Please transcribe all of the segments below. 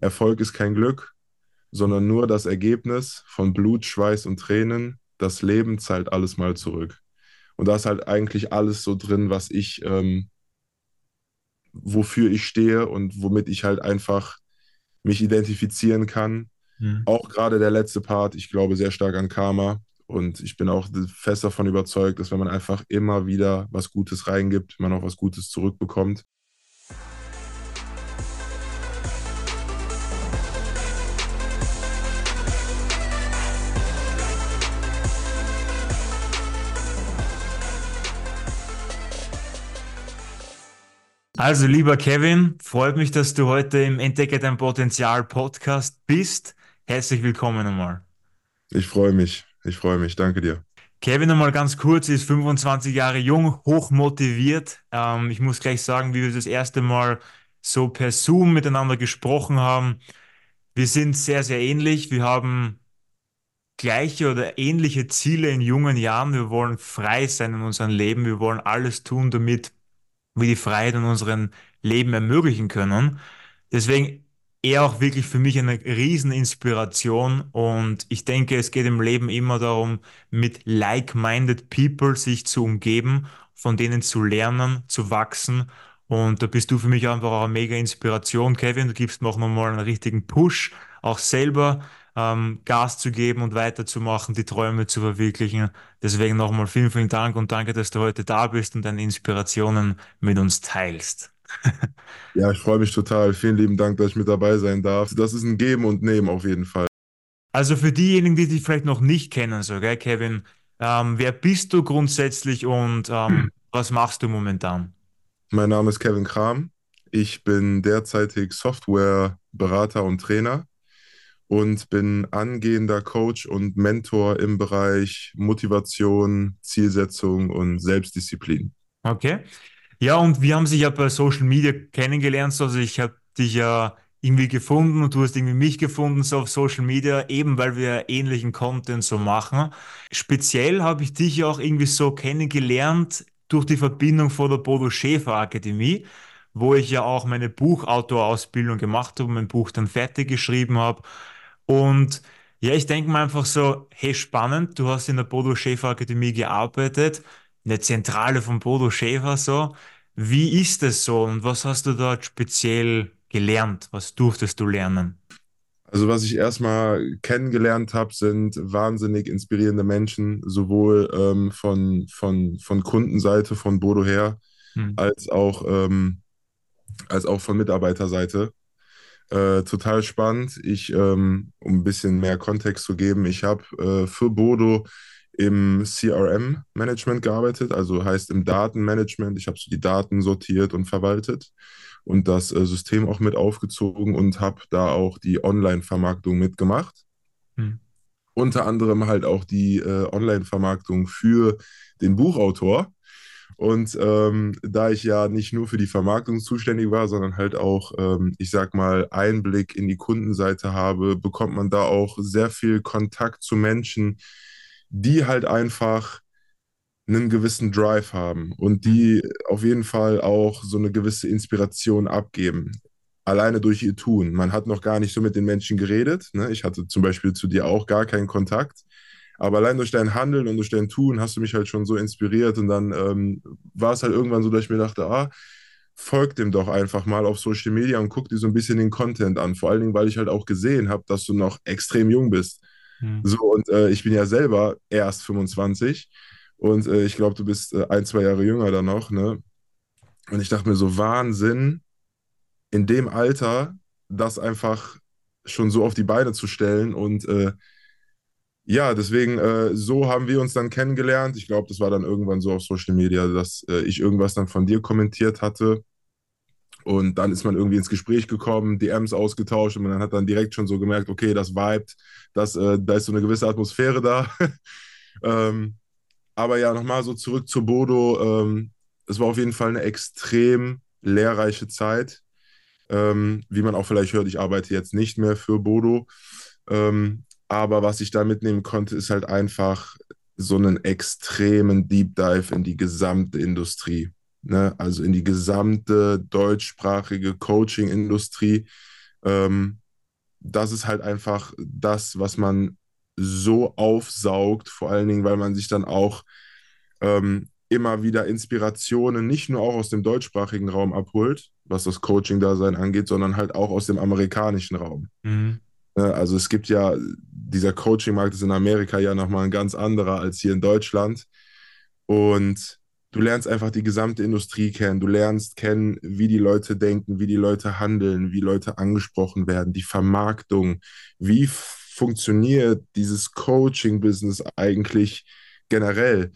Erfolg ist kein Glück, sondern nur das Ergebnis von Blut, Schweiß und Tränen. Das Leben zahlt alles mal zurück. Und da ist halt eigentlich alles so drin, was ich, ähm, wofür ich stehe und womit ich halt einfach mich identifizieren kann. Mhm. Auch gerade der letzte Part, ich glaube sehr stark an Karma. Und ich bin auch fest davon überzeugt, dass wenn man einfach immer wieder was Gutes reingibt, man auch was Gutes zurückbekommt. Also, lieber Kevin, freut mich, dass du heute im Entdecke dein Potenzial Podcast bist. Herzlich willkommen nochmal. Ich freue mich. Ich freue mich. Danke dir. Kevin nochmal ganz kurz, ist 25 Jahre jung, hoch motiviert. Ähm, ich muss gleich sagen, wie wir das erste Mal so per Zoom miteinander gesprochen haben. Wir sind sehr, sehr ähnlich. Wir haben gleiche oder ähnliche Ziele in jungen Jahren. Wir wollen frei sein in unserem Leben. Wir wollen alles tun, damit wir die Freiheit in unserem Leben ermöglichen können. Deswegen er auch wirklich für mich eine Rieseninspiration und ich denke, es geht im Leben immer darum, mit like-minded people sich zu umgeben, von denen zu lernen, zu wachsen und da bist du für mich einfach auch eine mega Inspiration, Kevin. Du gibst mir auch nochmal einen richtigen Push, auch selber ähm, Gas zu geben und weiterzumachen, die Träume zu verwirklichen. Deswegen nochmal vielen, vielen Dank und danke, dass du heute da bist und deine Inspirationen mit uns teilst. ja, ich freue mich total. Vielen lieben Dank, dass ich mit dabei sein darf. Das ist ein Geben und Nehmen auf jeden Fall. Also für diejenigen, die dich vielleicht noch nicht kennen, so, gell, Kevin, ähm, wer bist du grundsätzlich und ähm, was machst du momentan? Mein Name ist Kevin Kram. Ich bin derzeitig Softwareberater und Trainer und bin angehender Coach und Mentor im Bereich Motivation, Zielsetzung und Selbstdisziplin. Okay. Ja, und wir haben sich ja bei Social Media kennengelernt. Also ich habe dich ja irgendwie gefunden und du hast irgendwie mich gefunden so auf Social Media, eben weil wir ähnlichen Content so machen. Speziell habe ich dich ja auch irgendwie so kennengelernt durch die Verbindung vor der Bodo Schäfer Akademie, wo ich ja auch meine Buchautorausbildung gemacht habe, mein Buch dann fertig geschrieben habe und ja, ich denke mir einfach so, hey, spannend, du hast in der Bodo Schäfer Akademie gearbeitet, eine Zentrale von Bodo Schäfer so. Wie ist es so und was hast du dort speziell gelernt? Was durftest du lernen? Also was ich erstmal kennengelernt habe, sind wahnsinnig inspirierende Menschen, sowohl ähm, von, von, von Kundenseite, von Bodo her, hm. als, auch, ähm, als auch von Mitarbeiterseite. Äh, total spannend. Ich, ähm, um ein bisschen mehr Kontext zu geben, ich habe äh, für Bodo im CRM-Management gearbeitet, also heißt im Datenmanagement. Ich habe so die Daten sortiert und verwaltet und das äh, System auch mit aufgezogen und habe da auch die Online-Vermarktung mitgemacht. Hm. Unter anderem halt auch die äh, Online-Vermarktung für den Buchautor. Und ähm, da ich ja nicht nur für die Vermarktung zuständig war, sondern halt auch, ähm, ich sag mal, Einblick in die Kundenseite habe, bekommt man da auch sehr viel Kontakt zu Menschen, die halt einfach einen gewissen Drive haben und die auf jeden Fall auch so eine gewisse Inspiration abgeben. Alleine durch ihr Tun. Man hat noch gar nicht so mit den Menschen geredet. Ne? Ich hatte zum Beispiel zu dir auch gar keinen Kontakt. Aber allein durch dein Handeln und durch dein Tun hast du mich halt schon so inspiriert. Und dann ähm, war es halt irgendwann so, dass ich mir dachte, ah, folg dem doch einfach mal auf Social Media und guck dir so ein bisschen den Content an. Vor allen Dingen, weil ich halt auch gesehen habe, dass du noch extrem jung bist. Mhm. So, und äh, ich bin ja selber erst 25 und äh, ich glaube, du bist äh, ein, zwei Jahre jünger dann noch, ne? Und ich dachte mir so, Wahnsinn, in dem Alter das einfach schon so auf die Beine zu stellen und äh, ja, deswegen, äh, so haben wir uns dann kennengelernt. Ich glaube, das war dann irgendwann so auf Social Media, dass äh, ich irgendwas dann von dir kommentiert hatte. Und dann ist man irgendwie ins Gespräch gekommen, DMs ausgetauscht und man hat dann direkt schon so gemerkt, okay, das vibet, das, äh, da ist so eine gewisse Atmosphäre da. ähm, aber ja, nochmal so zurück zu Bodo. Ähm, es war auf jeden Fall eine extrem lehrreiche Zeit. Ähm, wie man auch vielleicht hört, ich arbeite jetzt nicht mehr für Bodo. Ähm, aber was ich da mitnehmen konnte, ist halt einfach so einen extremen Deep Dive in die gesamte Industrie. Ne? Also in die gesamte deutschsprachige Coaching-Industrie. Ähm, das ist halt einfach das, was man so aufsaugt, vor allen Dingen, weil man sich dann auch ähm, immer wieder Inspirationen nicht nur auch aus dem deutschsprachigen Raum abholt, was das Coaching-Dasein angeht, sondern halt auch aus dem amerikanischen Raum. Mhm. Ne, also es gibt ja, dieser Coaching-Markt ist in Amerika ja nochmal ein ganz anderer als hier in Deutschland. Und du lernst einfach die gesamte Industrie kennen. Du lernst kennen, wie die Leute denken, wie die Leute handeln, wie Leute angesprochen werden, die Vermarktung, wie funktioniert dieses Coaching-Business eigentlich generell.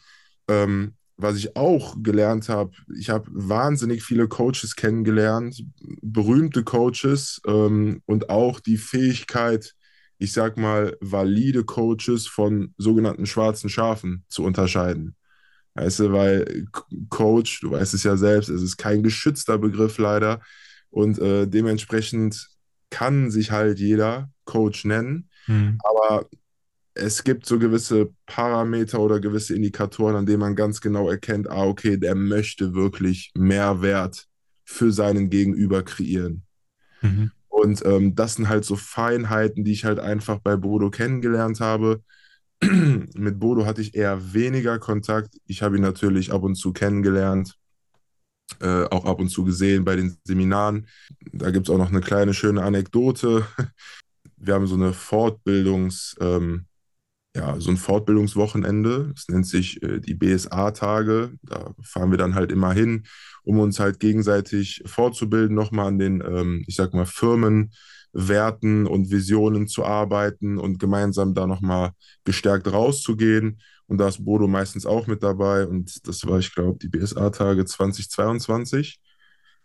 Ähm, was ich auch gelernt habe, ich habe wahnsinnig viele Coaches kennengelernt, berühmte Coaches ähm, und auch die Fähigkeit, ich sag mal, valide Coaches von sogenannten schwarzen Schafen zu unterscheiden. Weißt du, weil Coach, du weißt es ja selbst, es ist kein geschützter Begriff leider und äh, dementsprechend kann sich halt jeder Coach nennen, mhm. aber es gibt so gewisse Parameter oder gewisse Indikatoren, an denen man ganz genau erkennt, ah, okay, der möchte wirklich Mehrwert für seinen Gegenüber kreieren. Mhm. Und ähm, das sind halt so Feinheiten, die ich halt einfach bei Bodo kennengelernt habe. Mit Bodo hatte ich eher weniger Kontakt. Ich habe ihn natürlich ab und zu kennengelernt, äh, auch ab und zu gesehen bei den Seminaren. Da gibt es auch noch eine kleine schöne Anekdote. Wir haben so eine Fortbildungs- ähm, ja, so ein Fortbildungswochenende. Das nennt sich äh, die BSA-Tage. Da fahren wir dann halt immer hin, um uns halt gegenseitig fortzubilden, nochmal an den, ähm, ich sag mal, Firmenwerten und Visionen zu arbeiten und gemeinsam da nochmal gestärkt rauszugehen. Und da ist Bodo meistens auch mit dabei. Und das war, ich glaube, die BSA-Tage 2022.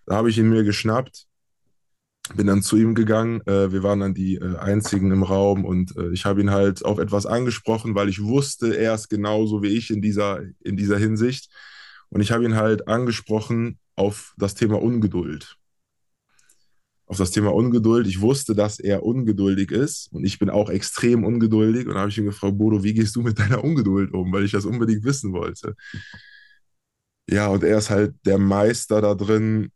Da habe ich ihn mir geschnappt bin dann zu ihm gegangen. Äh, wir waren dann die äh, einzigen im Raum und äh, ich habe ihn halt auf etwas angesprochen, weil ich wusste, er ist genauso wie ich in dieser, in dieser Hinsicht. Und ich habe ihn halt angesprochen auf das Thema Ungeduld. Auf das Thema Ungeduld. Ich wusste, dass er ungeduldig ist und ich bin auch extrem ungeduldig. Und habe ich ihn gefragt, Bodo, wie gehst du mit deiner Ungeduld um? Weil ich das unbedingt wissen wollte. Ja, und er ist halt der Meister da drin,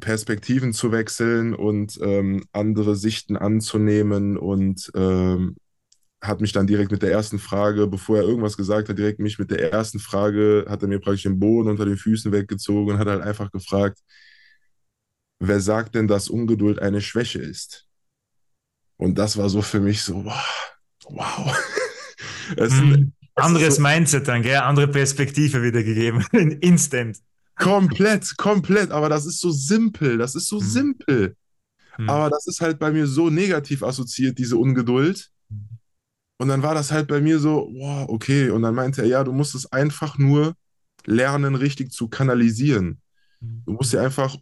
Perspektiven zu wechseln und ähm, andere Sichten anzunehmen und ähm, hat mich dann direkt mit der ersten Frage, bevor er irgendwas gesagt hat, direkt mich mit der ersten Frage, hat er mir praktisch den Boden unter den Füßen weggezogen und hat halt einfach gefragt, wer sagt denn, dass Ungeduld eine Schwäche ist? Und das war so für mich so, wow. mhm. Anderes so, Mindset dann, gell? Andere Perspektive wiedergegeben. Instant. Komplett, komplett. Aber das ist so simpel. Das ist so mhm. simpel. Mhm. Aber das ist halt bei mir so negativ assoziiert, diese Ungeduld. Und dann war das halt bei mir so, wow, okay. Und dann meinte er, ja, du musst es einfach nur lernen, richtig zu kanalisieren. Du musst dir einfach,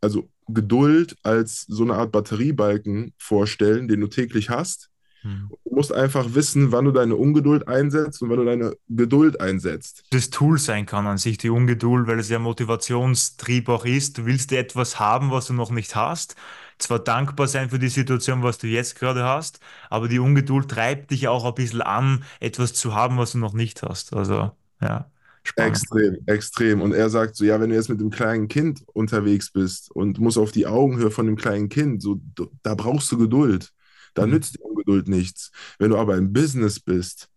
also Geduld als so eine Art Batteriebalken vorstellen, den du täglich hast. Hm. Du musst einfach wissen, wann du deine Ungeduld einsetzt und wann du deine Geduld einsetzt. Das Tool sein kann an sich die Ungeduld, weil es ja Motivationstrieb auch ist. Du willst etwas haben, was du noch nicht hast. Zwar dankbar sein für die Situation, was du jetzt gerade hast, aber die Ungeduld treibt dich auch ein bisschen an, etwas zu haben, was du noch nicht hast. Also, ja. Spannend. Extrem, extrem. Und er sagt so, ja, wenn du jetzt mit dem kleinen Kind unterwegs bist und musst auf die Augenhöhe von dem kleinen Kind, so, da brauchst du Geduld. Da mhm. nützt die Ungeduld nichts. Wenn du aber im Business bist,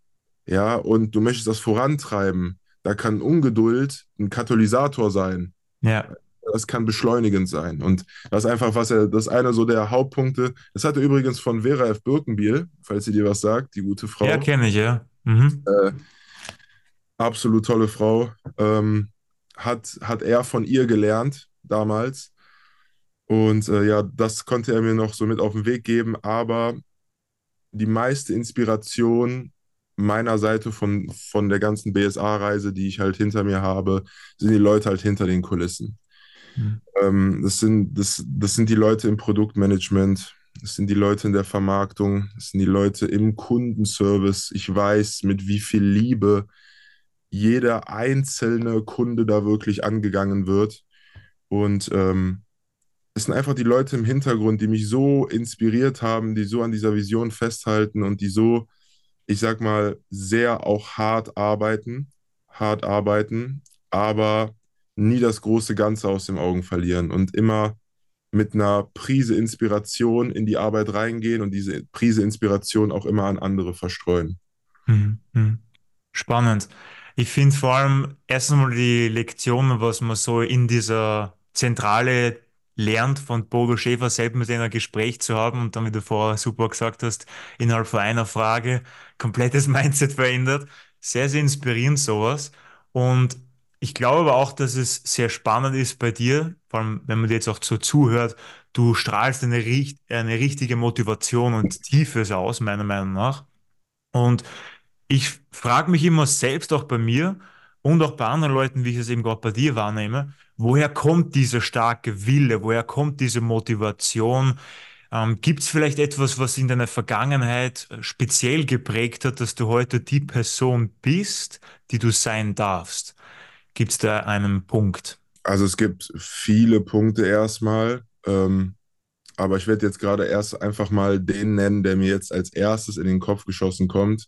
ja, und du möchtest das vorantreiben, da kann Ungeduld ein Katalysator sein. Ja. Das kann beschleunigend sein. Und das ist einfach, was er, das ist einer so der Hauptpunkte. Das hat er übrigens von Vera F. Birkenbiel, falls sie dir was sagt, die gute Frau. Ja, kenne ich, ja. Mhm. Äh, absolut tolle Frau. Ähm, hat, hat er von ihr gelernt damals. Und äh, ja, das konnte er mir noch so mit auf den Weg geben. Aber die meiste Inspiration meiner Seite von, von der ganzen BSA-Reise, die ich halt hinter mir habe, sind die Leute halt hinter den Kulissen. Mhm. Ähm, das, sind, das, das sind die Leute im Produktmanagement, das sind die Leute in der Vermarktung, das sind die Leute im Kundenservice. Ich weiß, mit wie viel Liebe jeder einzelne Kunde da wirklich angegangen wird. Und ähm, es sind einfach die Leute im Hintergrund, die mich so inspiriert haben, die so an dieser Vision festhalten und die so, ich sag mal, sehr auch hart arbeiten, hart arbeiten, aber nie das große Ganze aus den Augen verlieren und immer mit einer Prise Inspiration in die Arbeit reingehen und diese Prise Inspiration auch immer an andere verstreuen. Mhm. mhm. Spannend. Ich finde vor allem erstmal die Lektionen, was man so in dieser Zentrale lernt, von Bodo Schäfer selbst mit denen ein Gespräch zu haben und dann, wie du vorher super gesagt hast, innerhalb von einer Frage komplettes Mindset verändert. Sehr, sehr inspirierend sowas. Und ich glaube aber auch, dass es sehr spannend ist bei dir, vor allem wenn man dir jetzt auch so zuhört, du strahlst eine, eine richtige Motivation und Tiefe aus, meiner Meinung nach. Und ich frage mich immer selbst auch bei mir und auch bei anderen Leuten, wie ich es eben gerade bei dir wahrnehme, woher kommt dieser starke Wille, woher kommt diese Motivation? Ähm, Gibt es vielleicht etwas, was in deiner Vergangenheit speziell geprägt hat, dass du heute die Person bist, die du sein darfst? Gibt es da einen Punkt? Also es gibt viele Punkte erstmal, ähm, aber ich werde jetzt gerade erst einfach mal den nennen, der mir jetzt als erstes in den Kopf geschossen kommt.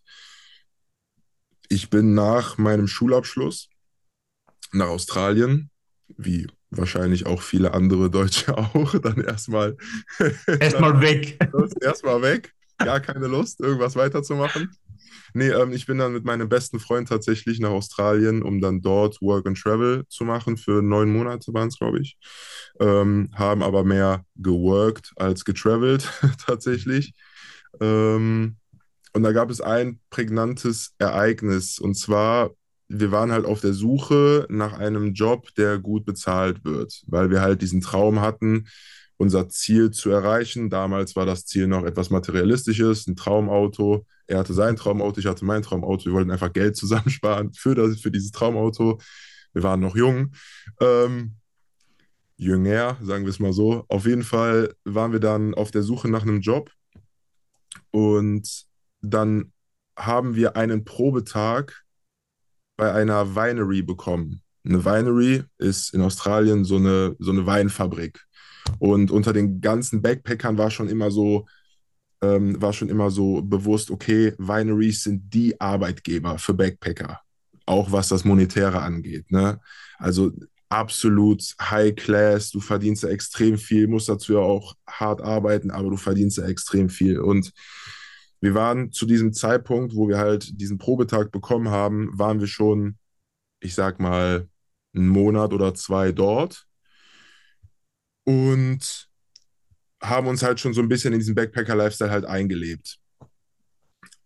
Ich bin nach meinem Schulabschluss nach Australien, wie wahrscheinlich auch viele andere Deutsche auch, dann erstmal erstmal weg. Erstmal weg. Gar keine Lust, irgendwas weiterzumachen. Nee, ähm, ich bin dann mit meinem besten Freund tatsächlich nach Australien, um dann dort Work and Travel zu machen. Für neun Monate waren es, glaube ich. Ähm, haben aber mehr geworkt als getravelt tatsächlich. Ähm, und da gab es ein prägnantes Ereignis. Und zwar, wir waren halt auf der Suche nach einem Job, der gut bezahlt wird, weil wir halt diesen Traum hatten, unser Ziel zu erreichen. Damals war das Ziel noch etwas Materialistisches, ein Traumauto. Er hatte sein Traumauto, ich hatte mein Traumauto. Wir wollten einfach Geld zusammensparen für, das, für dieses Traumauto. Wir waren noch jung. Ähm, jünger, sagen wir es mal so. Auf jeden Fall waren wir dann auf der Suche nach einem Job. Und dann haben wir einen Probetag bei einer Winery bekommen. Eine Winery ist in Australien so eine, so eine Weinfabrik. Und unter den ganzen Backpackern war schon immer so, ähm, war schon immer so bewusst, okay, Wineries sind die Arbeitgeber für Backpacker, auch was das Monetäre angeht. Ne? Also absolut High Class, du verdienst ja extrem viel, musst dazu ja auch hart arbeiten, aber du verdienst ja extrem viel. Und wir waren zu diesem Zeitpunkt, wo wir halt diesen Probetag bekommen haben, waren wir schon, ich sag mal, einen Monat oder zwei dort und haben uns halt schon so ein bisschen in diesen Backpacker-Lifestyle halt eingelebt.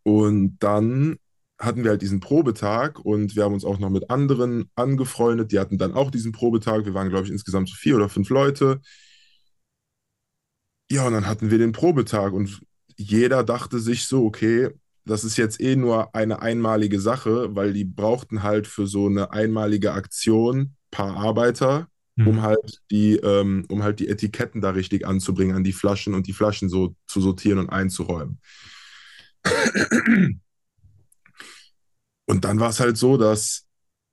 Und dann hatten wir halt diesen Probetag und wir haben uns auch noch mit anderen angefreundet. Die hatten dann auch diesen Probetag. Wir waren, glaube ich, insgesamt so vier oder fünf Leute. Ja, und dann hatten wir den Probetag und jeder dachte sich so, okay, das ist jetzt eh nur eine einmalige Sache, weil die brauchten halt für so eine einmalige Aktion ein paar Arbeiter, mhm. um halt die, ähm, um halt die Etiketten da richtig anzubringen an die Flaschen und die Flaschen so zu sortieren und einzuräumen. Und dann war es halt so, dass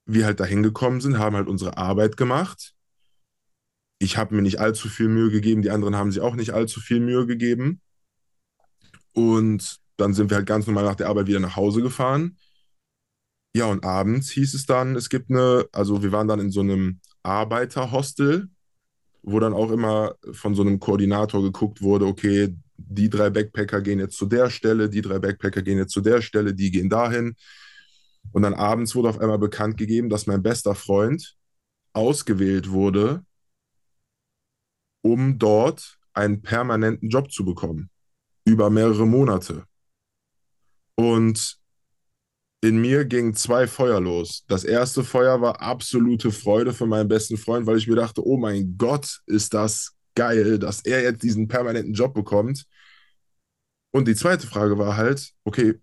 wir halt dahin gekommen sind, haben halt unsere Arbeit gemacht. Ich habe mir nicht allzu viel Mühe gegeben, die anderen haben sich auch nicht allzu viel Mühe gegeben. Und dann sind wir halt ganz normal nach der Arbeit wieder nach Hause gefahren. Ja, und abends hieß es dann, es gibt eine, also wir waren dann in so einem Arbeiterhostel, wo dann auch immer von so einem Koordinator geguckt wurde, okay, die drei Backpacker gehen jetzt zu der Stelle, die drei Backpacker gehen jetzt zu der Stelle, die gehen dahin. Und dann abends wurde auf einmal bekannt gegeben, dass mein bester Freund ausgewählt wurde, um dort einen permanenten Job zu bekommen über mehrere Monate. Und in mir gingen zwei Feuer los. Das erste Feuer war absolute Freude für meinen besten Freund, weil ich mir dachte, oh mein Gott, ist das geil, dass er jetzt diesen permanenten Job bekommt. Und die zweite Frage war halt, okay,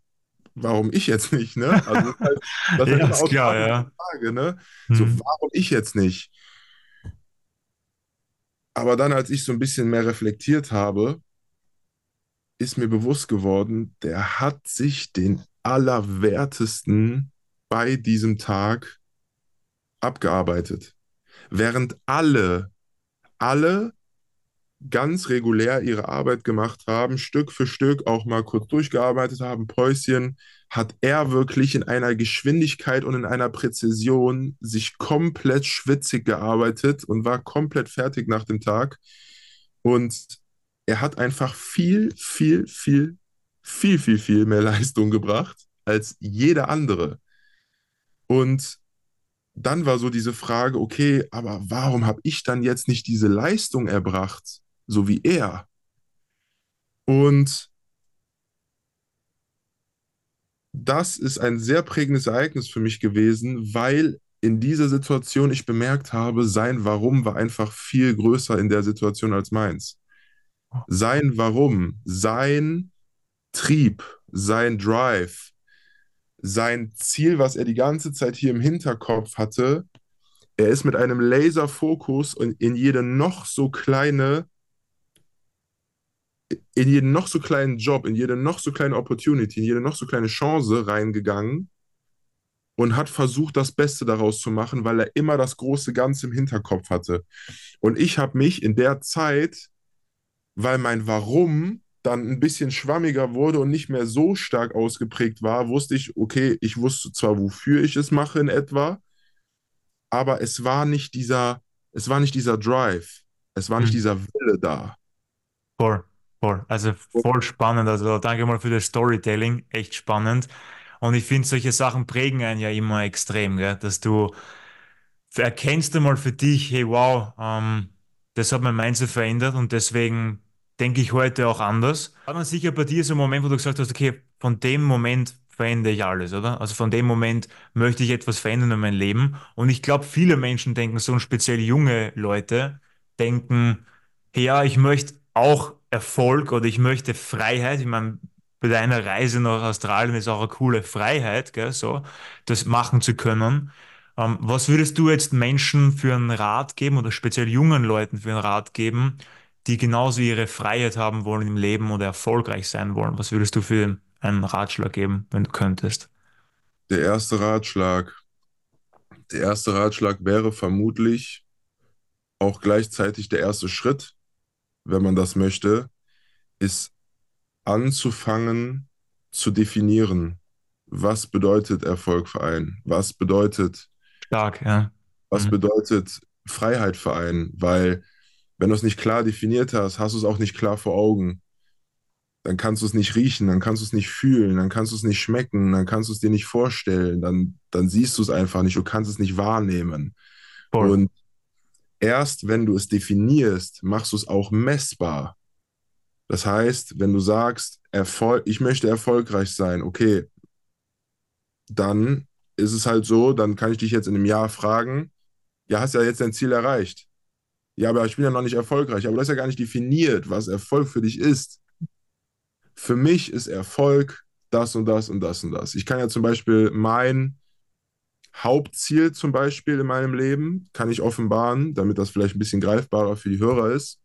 warum ich jetzt nicht, ne? Also das, halt, das ja, ist klar, ja. Frage, ne? Hm. So, warum ich jetzt nicht? Aber dann, als ich so ein bisschen mehr reflektiert habe, ist mir bewusst geworden, der hat sich den Allerwertesten bei diesem Tag abgearbeitet. Während alle, alle ganz regulär ihre Arbeit gemacht haben, Stück für Stück auch mal kurz durchgearbeitet haben, Päuschen, hat er wirklich in einer Geschwindigkeit und in einer Präzision sich komplett schwitzig gearbeitet und war komplett fertig nach dem Tag Und er hat einfach viel, viel, viel, viel, viel, viel mehr Leistung gebracht als jeder andere. Und dann war so diese Frage, okay, aber warum habe ich dann jetzt nicht diese Leistung erbracht, so wie er? Und das ist ein sehr prägendes Ereignis für mich gewesen, weil in dieser Situation ich bemerkt habe, sein Warum war einfach viel größer in der Situation als meins. Sein Warum, sein Trieb, sein Drive, sein Ziel, was er die ganze Zeit hier im Hinterkopf hatte, er ist mit einem Laserfokus in jede noch so kleine, in jeden noch so kleinen Job, in jede noch so kleine Opportunity, in jede noch so kleine Chance reingegangen und hat versucht, das Beste daraus zu machen, weil er immer das große Ganze im Hinterkopf hatte. Und ich habe mich in der Zeit, weil mein Warum dann ein bisschen schwammiger wurde und nicht mehr so stark ausgeprägt war, wusste ich, okay, ich wusste zwar, wofür ich es mache in etwa, aber es war nicht dieser, es war nicht dieser Drive, es war nicht mhm. dieser Wille da. Voll, voll. Also voll spannend. Also danke mal für das Storytelling, echt spannend. Und ich finde, solche Sachen prägen einen ja immer extrem, gell? dass du erkennst du mal für dich, hey, wow, ähm, das hat mein Mindset verändert und deswegen denke ich heute auch anders. War dann sicher bei dir so ein Moment, wo du gesagt hast, okay, von dem Moment verändere ich alles, oder? Also von dem Moment möchte ich etwas verändern in meinem Leben. Und ich glaube, viele Menschen denken so, und speziell junge Leute denken, hey, ja, ich möchte auch Erfolg oder ich möchte Freiheit. Ich meine, bei deiner Reise nach Australien ist auch eine coole Freiheit, gell, so, das machen zu können. Ähm, was würdest du jetzt Menschen für einen Rat geben oder speziell jungen Leuten für einen Rat geben, die genauso ihre Freiheit haben wollen im Leben oder erfolgreich sein wollen? Was würdest du für einen Ratschlag geben, wenn du könntest? Der erste Ratschlag, der erste Ratschlag wäre vermutlich auch gleichzeitig der erste Schritt, wenn man das möchte, ist anzufangen zu definieren, was bedeutet Erfolg für einen, was bedeutet stark, ja. Was mhm. bedeutet Freiheit für einen, weil wenn du es nicht klar definiert hast, hast du es auch nicht klar vor Augen. Dann kannst du es nicht riechen, dann kannst du es nicht fühlen, dann kannst du es nicht schmecken, dann kannst du es dir nicht vorstellen, dann, dann siehst du es einfach nicht, du kannst es nicht wahrnehmen. Voll. Und erst wenn du es definierst, machst du es auch messbar. Das heißt, wenn du sagst, Erfolg, ich möchte erfolgreich sein, okay, dann ist es halt so, dann kann ich dich jetzt in einem Jahr fragen, ja, hast ja jetzt dein Ziel erreicht. Ja, aber ich bin ja noch nicht erfolgreich. Aber du hast ja gar nicht definiert, was Erfolg für dich ist. Für mich ist Erfolg das und das und das und das. Ich kann ja zum Beispiel mein Hauptziel zum Beispiel in meinem Leben, kann ich offenbaren, damit das vielleicht ein bisschen greifbarer für die Hörer ist.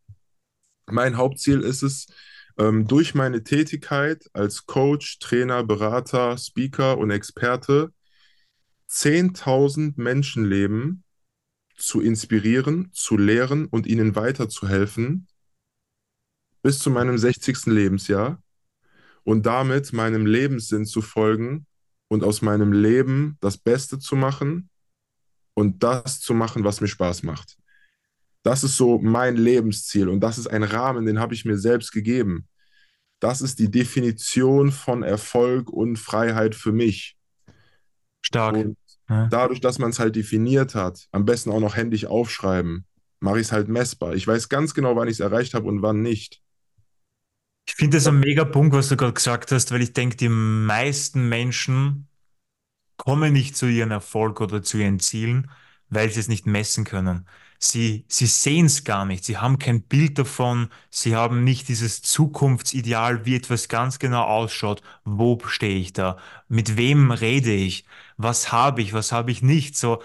Mein Hauptziel ist es, ähm, durch meine Tätigkeit als Coach, Trainer, Berater, Speaker und Experte 10.000 Menschenleben zu inspirieren, zu lehren und ihnen weiterzuhelfen bis zu meinem 60. Lebensjahr und damit meinem Lebenssinn zu folgen und aus meinem Leben das Beste zu machen und das zu machen, was mir Spaß macht. Das ist so mein Lebensziel und das ist ein Rahmen, den habe ich mir selbst gegeben. Das ist die Definition von Erfolg und Freiheit für mich. Stark. Und dadurch, dass man es halt definiert hat, am besten auch noch händisch aufschreiben, mache ich es halt messbar. Ich weiß ganz genau, wann ich es erreicht habe und wann nicht. Ich finde das ein mega Punkt, was du gerade gesagt hast, weil ich denke, die meisten Menschen kommen nicht zu ihrem Erfolg oder zu ihren Zielen, weil sie es nicht messen können. Sie, sie sehen es gar nicht, sie haben kein Bild davon, sie haben nicht dieses Zukunftsideal, wie etwas ganz genau ausschaut. Wo stehe ich da? Mit wem rede ich? Was habe ich? Was habe ich nicht? So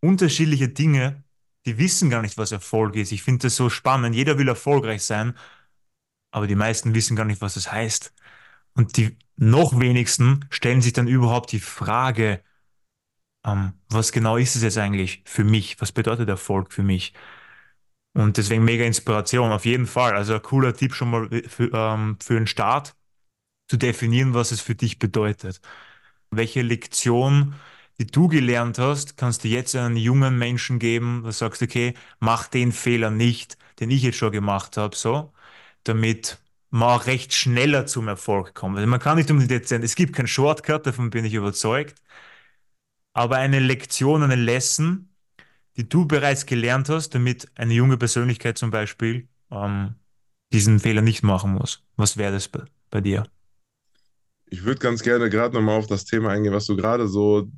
unterschiedliche Dinge, die wissen gar nicht, was Erfolg ist. Ich finde das so spannend. Jeder will erfolgreich sein, aber die meisten wissen gar nicht, was das heißt. Und die noch wenigsten stellen sich dann überhaupt die Frage, ähm, was genau ist es jetzt eigentlich für mich? Was bedeutet Erfolg für mich? Und deswegen mega Inspiration, auf jeden Fall. Also ein cooler Tipp schon mal für, ähm, für den Start, zu definieren, was es für dich bedeutet. Welche Lektion, die du gelernt hast, kannst du jetzt einen jungen Menschen geben, du sagst, okay, mach den Fehler nicht, den ich jetzt schon gemacht habe, so, damit man auch recht schneller zum Erfolg kommt. Also man kann nicht um die Dezent, es gibt keinen Shortcut, davon bin ich überzeugt, aber eine Lektion, eine Lesson, die du bereits gelernt hast, damit eine junge Persönlichkeit zum Beispiel ähm, diesen Fehler nicht machen muss. Was wäre das bei, bei dir? Ich würde ganz gerne gerade nochmal auf das Thema eingehen, was du gerade so,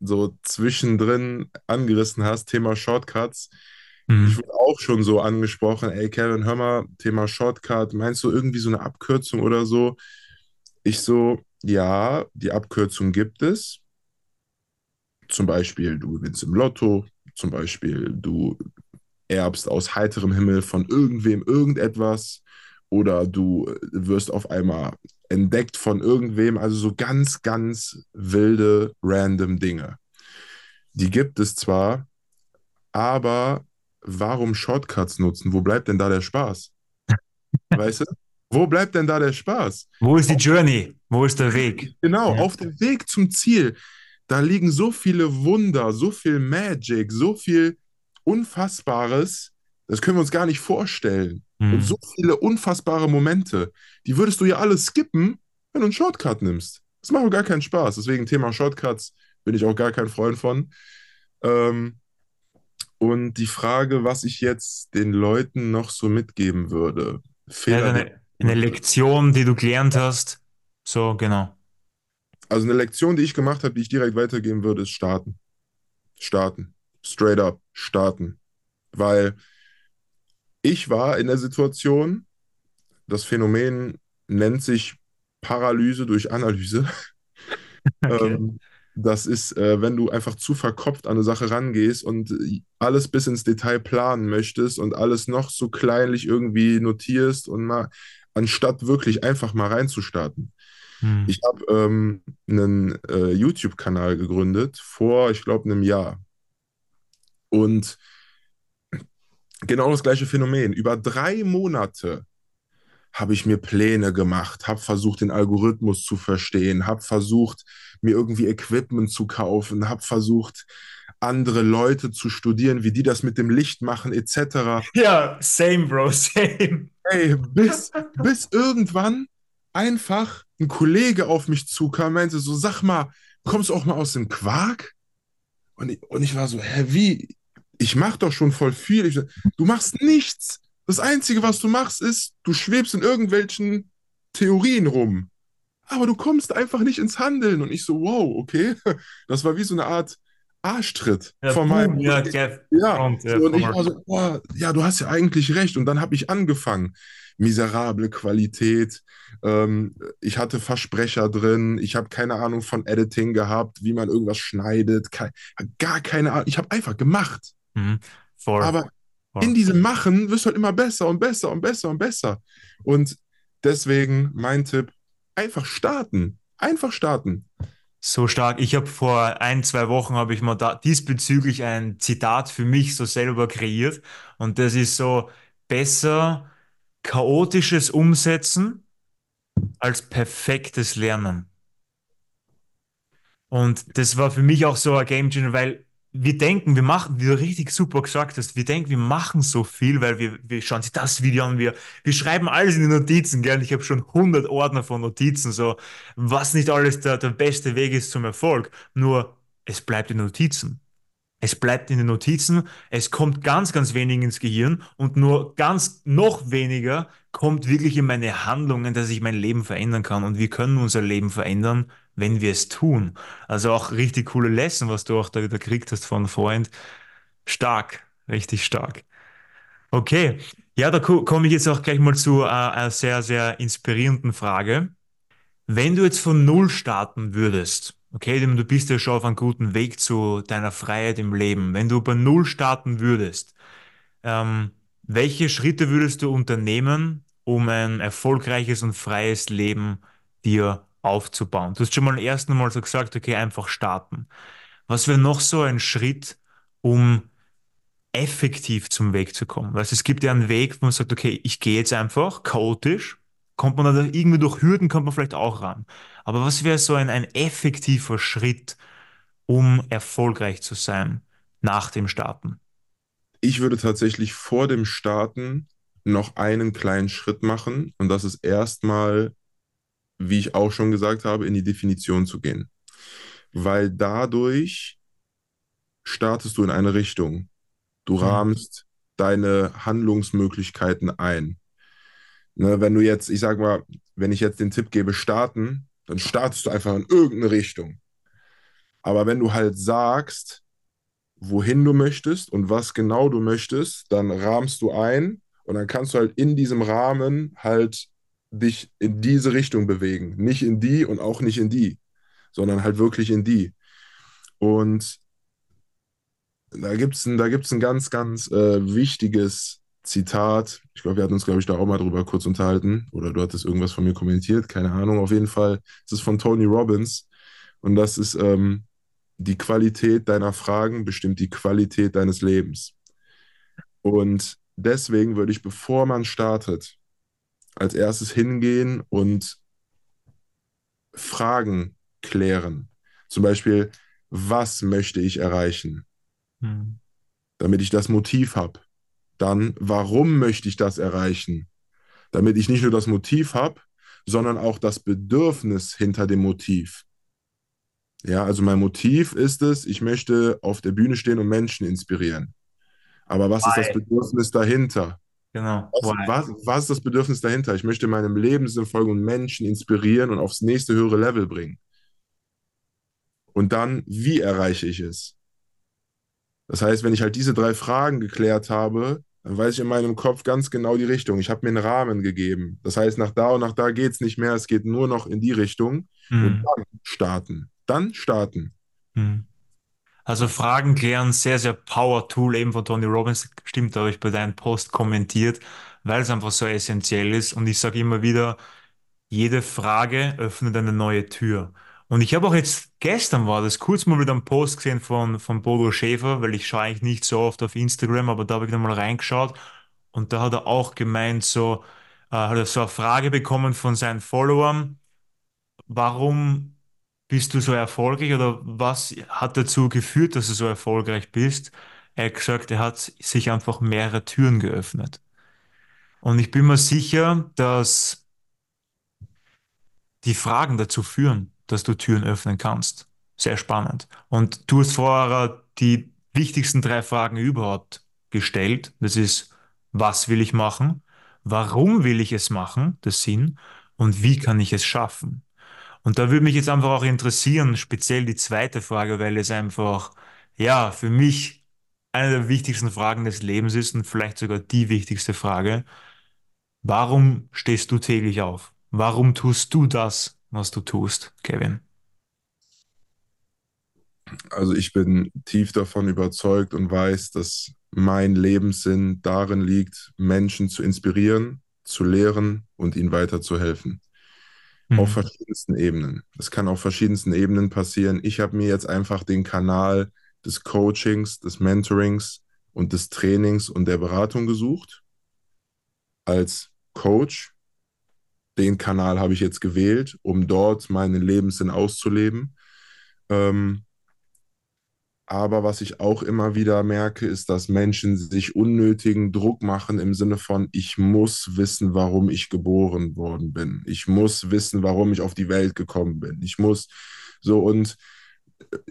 so zwischendrin angerissen hast, Thema Shortcuts. Mhm. Ich wurde auch schon so angesprochen, ey Kevin, hör mal, Thema Shortcut, meinst du irgendwie so eine Abkürzung oder so? Ich so, ja, die Abkürzung gibt es. Zum Beispiel, du gewinnst im Lotto, zum Beispiel, du erbst aus heiterem Himmel von irgendwem irgendetwas oder du wirst auf einmal entdeckt von irgendwem, also so ganz, ganz wilde, random Dinge. Die gibt es zwar, aber warum Shortcuts nutzen? Wo bleibt denn da der Spaß? weißt du? Wo bleibt denn da der Spaß? Wo ist die Journey? Wo ist der Weg? Genau, ja. auf dem Weg zum Ziel. Da liegen so viele Wunder, so viel Magic, so viel Unfassbares. Das können wir uns gar nicht vorstellen. Mhm. Und so viele unfassbare Momente, die würdest du ja alle skippen, wenn du einen Shortcut nimmst. Das macht gar keinen Spaß. Deswegen Thema Shortcuts bin ich auch gar kein Freund von. Ähm, und die Frage, was ich jetzt den Leuten noch so mitgeben würde. Fehler, ja, eine, eine Lektion, die du gelernt hast. So, genau. Also eine Lektion, die ich gemacht habe, die ich direkt weitergeben würde, ist starten. Starten. Straight up. Starten. Weil ich war in der Situation, das Phänomen nennt sich Paralyse durch Analyse. Okay. ähm, das ist, äh, wenn du einfach zu verkopft an eine Sache rangehst und alles bis ins Detail planen möchtest und alles noch so kleinlich irgendwie notierst und mal, anstatt wirklich einfach mal reinzustarten. Hm. Ich habe ähm, einen äh, YouTube-Kanal gegründet vor, ich glaube, einem Jahr. Und genau das gleiche Phänomen. Über drei Monate habe ich mir Pläne gemacht, habe versucht, den Algorithmus zu verstehen, habe versucht, mir irgendwie Equipment zu kaufen, habe versucht, andere Leute zu studieren, wie die das mit dem Licht machen, etc. Ja, same, Bro, same. Ey, bis, bis irgendwann einfach ein Kollege auf mich zukam, meinte so, sag mal, kommst du auch mal aus dem Quark? Und ich, und ich war so, hä, wie? Ich mach doch schon voll viel. Ich, du machst nichts. Das Einzige, was du machst, ist, du schwebst in irgendwelchen Theorien rum. Aber du kommst einfach nicht ins Handeln. Und ich so, wow, okay. Das war wie so eine Art Arschtritt ja, von meinem. Ja, ja. Front, ja, und ich war so, boah, ja, du hast ja eigentlich recht. Und dann habe ich angefangen. Miserable Qualität. Ähm, ich hatte Versprecher drin. Ich habe keine Ahnung von Editing gehabt, wie man irgendwas schneidet. Ke gar keine Ahnung. Ich habe einfach gemacht. Mhm. Aber in diesem Machen wirst du halt immer besser und besser und besser und besser. Und deswegen mein Tipp, einfach starten. Einfach starten. So stark. Ich habe vor ein, zwei Wochen habe ich mal da diesbezüglich ein Zitat für mich so selber kreiert. Und das ist so, besser chaotisches Umsetzen als perfektes Lernen. Und das war für mich auch so ein Game Changer, weil wir denken, wir machen, wie du richtig super gesagt hast, wir denken, wir machen so viel, weil wir, wir schauen sich das Video an, wir, wir schreiben alles in die Notizen, gell? Ich habe schon 100 Ordner von Notizen, so, was nicht alles der, der beste Weg ist zum Erfolg. Nur, es bleibt in Notizen. Es bleibt in den Notizen, es kommt ganz, ganz wenig ins Gehirn und nur ganz noch weniger kommt wirklich in meine Handlungen, dass ich mein Leben verändern kann. Und wir können unser Leben verändern, wenn wir es tun. Also auch richtig coole Lesson, was du auch da, da gekriegt hast von Freund. Stark, richtig stark. Okay, ja, da komme ich jetzt auch gleich mal zu äh, einer sehr, sehr inspirierenden Frage. Wenn du jetzt von Null starten würdest, Okay, du bist ja schon auf einem guten Weg zu deiner Freiheit im Leben. Wenn du bei Null starten würdest, ähm, welche Schritte würdest du unternehmen, um ein erfolgreiches und freies Leben dir aufzubauen? Du hast schon mal im ersten Mal so gesagt, okay, einfach starten. Was wäre noch so ein Schritt, um effektiv zum Weg zu kommen? Weil es gibt ja einen Weg, wo man sagt, okay, ich gehe jetzt einfach chaotisch, kommt man dann irgendwie durch Hürden, kommt man vielleicht auch ran. Aber was wäre so ein, ein effektiver Schritt, um erfolgreich zu sein nach dem Starten? ich würde tatsächlich vor dem Starten noch einen kleinen Schritt machen und das ist erstmal, wie ich auch schon gesagt habe, in die Definition zu gehen. Weil dadurch startest du in eine Richtung. Du mhm. rahmst deine Handlungsmöglichkeiten ein. Ne, wenn du jetzt, ich sag mal, wenn ich jetzt den Tipp gebe, starten, dann startest du einfach in irgendeine Richtung. Aber wenn du halt sagst, wohin du möchtest und was genau du möchtest, dann rahmst du ein und dann kannst du halt in diesem Rahmen halt dich in diese Richtung bewegen. Nicht in die und auch nicht in die, sondern halt wirklich in die. Und da gibt es ein, ein ganz, ganz äh, wichtiges Zitat. Ich glaube, wir hatten uns, glaube ich, da auch mal drüber kurz unterhalten. Oder du hattest irgendwas von mir kommentiert, keine Ahnung. Auf jeden Fall, es ist von Tony Robbins. Und das ist, ähm, die Qualität deiner Fragen bestimmt die Qualität deines Lebens. Und deswegen würde ich, bevor man startet, als erstes hingehen und Fragen klären. Zum Beispiel, was möchte ich erreichen? Hm. Damit ich das Motiv habe. Dann, warum möchte ich das erreichen? Damit ich nicht nur das Motiv habe, sondern auch das Bedürfnis hinter dem Motiv. Ja, also mein Motiv ist es, ich möchte auf der Bühne stehen und Menschen inspirieren. Aber was Why? ist das Bedürfnis dahinter? Genau. Was, was, was, ist das Bedürfnis dahinter? Ich möchte meinem Lebenssinn folgen und Menschen inspirieren und aufs nächste höhere Level bringen. Und dann, wie erreiche ich es? Das heißt, wenn ich halt diese drei Fragen geklärt habe, dann weiß ich in meinem Kopf ganz genau die Richtung. Ich habe mir einen Rahmen gegeben. Das heißt, nach da und nach da geht es nicht mehr. Es geht nur noch in die Richtung mhm. und dann starten. Dann starten. Mhm. Also Fragen klären, sehr, sehr Power-Tool eben von Tony Robbins. Stimmt, habe ich bei deinem Post kommentiert, weil es einfach so essentiell ist. Und ich sage immer wieder, jede Frage öffnet eine neue Tür. Und ich habe auch jetzt, gestern war das, kurz mal wieder einen Post gesehen von, von Bodo Schäfer, weil ich schaue eigentlich nicht so oft auf Instagram, aber da habe ich dann mal reingeschaut. Und da hat er auch gemeint, so, äh, hat er so eine Frage bekommen von seinen Followern, warum bist du so erfolgreich oder was hat dazu geführt, dass du so erfolgreich bist? Er hat gesagt, er hat sich einfach mehrere Türen geöffnet. Und ich bin mir sicher, dass die Fragen dazu führen, dass du Türen öffnen kannst. Sehr spannend. Und du hast vorher die wichtigsten drei Fragen überhaupt gestellt. Das ist, was will ich machen? Warum will ich es machen? Das Sinn. Und wie kann ich es schaffen? Und da würde mich jetzt einfach auch interessieren, speziell die zweite Frage, weil es einfach, ja, für mich eine der wichtigsten Fragen des Lebens ist und vielleicht sogar die wichtigste Frage. Warum stehst du täglich auf? Warum tust du das, was du tust, Kevin? Also ich bin tief davon überzeugt und weiß, dass mein Lebenssinn darin liegt, Menschen zu inspirieren, zu lehren und ihnen weiterzuhelfen mhm. auf verschiedensten Ebenen. Das kann auf verschiedensten Ebenen passieren. Ich habe mir jetzt einfach den Kanal des Coachings, des Mentorings und des Trainings und der Beratung gesucht. Als Coach. Den Kanal habe ich jetzt gewählt, um dort meinen Lebenssinn auszuleben. Ähm, aber was ich auch immer wieder merke, ist, dass Menschen sich unnötigen Druck machen im Sinne von, ich muss wissen, warum ich geboren worden bin. Ich muss wissen, warum ich auf die Welt gekommen bin. Ich muss so und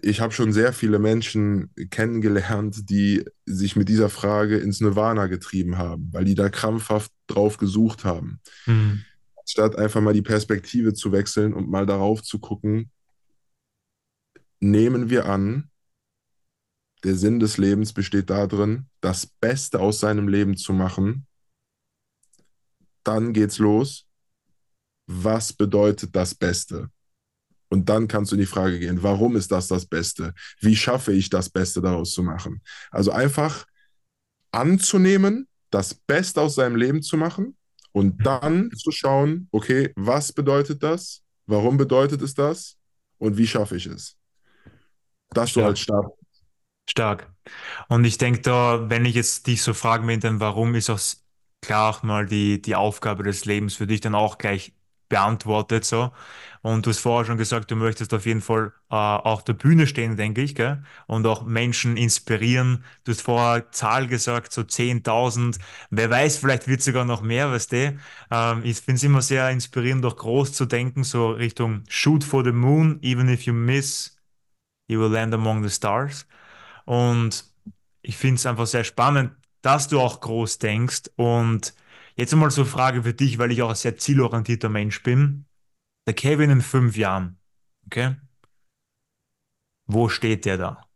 ich habe schon sehr viele Menschen kennengelernt, die sich mit dieser Frage ins Nirvana getrieben haben, weil die da krampfhaft drauf gesucht haben. Mhm. Statt einfach mal die Perspektive zu wechseln und mal darauf zu gucken, nehmen wir an, der Sinn des Lebens besteht darin, das Beste aus seinem Leben zu machen. Dann geht's los. Was bedeutet das Beste? Und dann kannst du in die Frage gehen, warum ist das das Beste? Wie schaffe ich das Beste daraus zu machen? Also einfach anzunehmen, das Beste aus seinem Leben zu machen und dann zu schauen, okay, was bedeutet das? Warum bedeutet es das? Und wie schaffe ich es? Das so ja. als Start Stark. Und ich denke da, wenn ich jetzt dich so fragen will, dann warum ist auch klar auch mal die, die Aufgabe des Lebens für dich dann auch gleich beantwortet so. Und du hast vorher schon gesagt, du möchtest auf jeden Fall äh, auf der Bühne stehen, denke ich, gell? und auch Menschen inspirieren. Du hast vorher Zahl gesagt, so 10.000. Wer weiß, vielleicht wird sogar noch mehr, weißt du? Ähm, ich finde es immer sehr inspirierend, auch groß zu denken, so Richtung Shoot for the Moon, even if you miss, you will land among the stars. Und ich finde es einfach sehr spannend, dass du auch groß denkst. Und jetzt einmal so eine Frage für dich, weil ich auch ein sehr zielorientierter Mensch bin. Der Kevin in fünf Jahren, okay? Wo steht der da?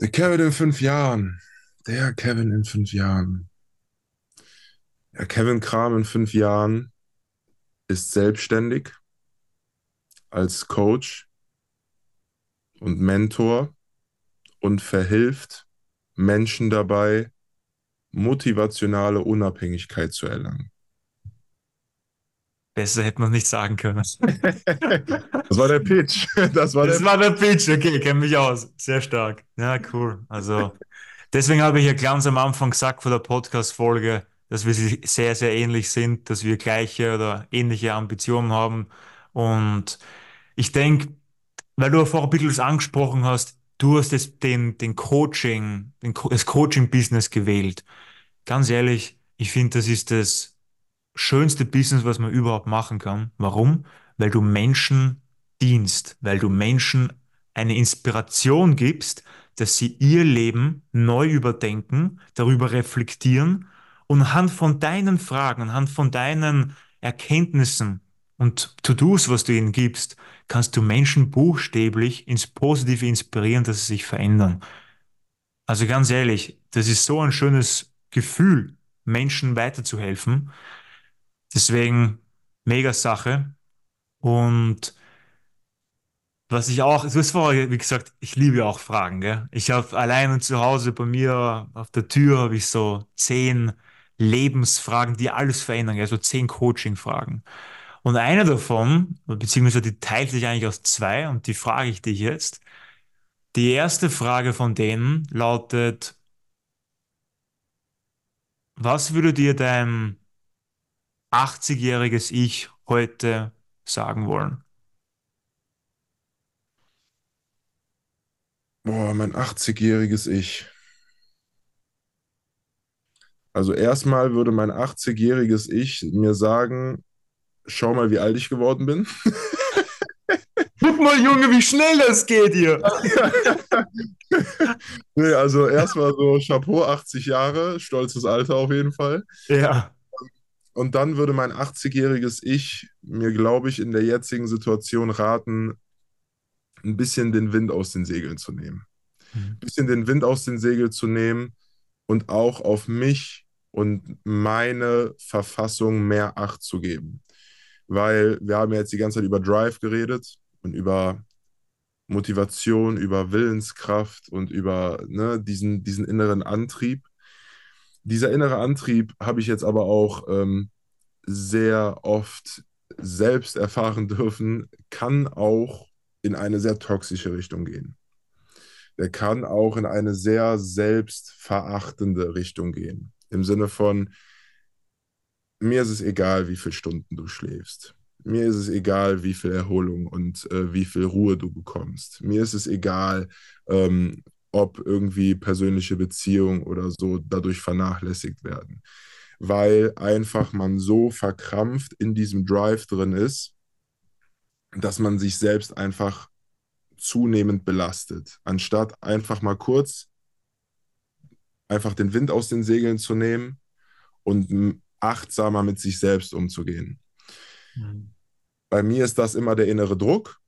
Der Kevin in fünf Jahren. Der Kevin in fünf Jahren. Der Kevin Kram in fünf Jahren ist selbstständig als Coach und Mentor und verhilft Menschen dabei, motivationale Unabhängigkeit zu erlangen. Besser hätte man nicht sagen können. das war der Pitch. Das war, das der, war der Pitch. Okay, kenne mich aus. Sehr stark. Ja, cool. Also deswegen habe ich ja ganz am Anfang gesagt vor der Podcast-Folge, dass wir sehr, sehr ähnlich sind, dass wir gleiche oder ähnliche Ambitionen haben. Und ich denke, weil du vorher ein bisschen angesprochen hast, du hast jetzt den, den Coaching, den, das Coaching-Business gewählt. Ganz ehrlich, ich finde, das ist das schönste Business, was man überhaupt machen kann. Warum? Weil du Menschen dienst, weil du Menschen eine Inspiration gibst, dass sie ihr Leben neu überdenken, darüber reflektieren und anhand von deinen Fragen, anhand von deinen Erkenntnissen und To-Dos, was du ihnen gibst, kannst du Menschen buchstäblich ins Positive inspirieren, dass sie sich verändern. Also ganz ehrlich, das ist so ein schönes Gefühl, Menschen weiterzuhelfen. Deswegen mega Sache. Und was ich auch, du hast vorher, wie gesagt, ich liebe auch Fragen. Gell? Ich habe alleine zu Hause bei mir auf der Tür habe ich so zehn Lebensfragen, die alles verändern, also zehn Coaching-Fragen. Und eine davon, beziehungsweise die teilt sich eigentlich aus zwei und die frage ich dich jetzt. Die erste Frage von denen lautet, was würde dir dein 80-jähriges Ich heute sagen wollen? Boah, mein 80-jähriges Ich. Also erstmal würde mein 80-jähriges Ich mir sagen, schau mal, wie alt ich geworden bin. Guck mal, Junge, wie schnell das geht hier. nee, also erstmal so Chapeau, 80 Jahre, stolzes Alter auf jeden Fall. Ja. Und dann würde mein 80-jähriges Ich mir, glaube ich, in der jetzigen Situation raten, ein bisschen den Wind aus den Segeln zu nehmen. Mhm. Ein bisschen den Wind aus den Segeln zu nehmen und auch auf mich und meine Verfassung mehr Acht zu geben weil wir haben jetzt die ganze Zeit über Drive geredet und über Motivation, über Willenskraft und über ne, diesen, diesen inneren Antrieb. Dieser innere Antrieb habe ich jetzt aber auch ähm, sehr oft selbst erfahren dürfen, kann auch in eine sehr toxische Richtung gehen. Der kann auch in eine sehr selbstverachtende Richtung gehen. Im Sinne von, mir ist es egal, wie viele Stunden du schläfst. Mir ist es egal, wie viel Erholung und äh, wie viel Ruhe du bekommst. Mir ist es egal, ähm, ob irgendwie persönliche Beziehungen oder so dadurch vernachlässigt werden. Weil einfach man so verkrampft in diesem Drive drin ist, dass man sich selbst einfach zunehmend belastet. Anstatt einfach mal kurz einfach den Wind aus den Segeln zu nehmen und achtsamer mit sich selbst umzugehen. Mhm. Bei mir ist das immer der innere Druck.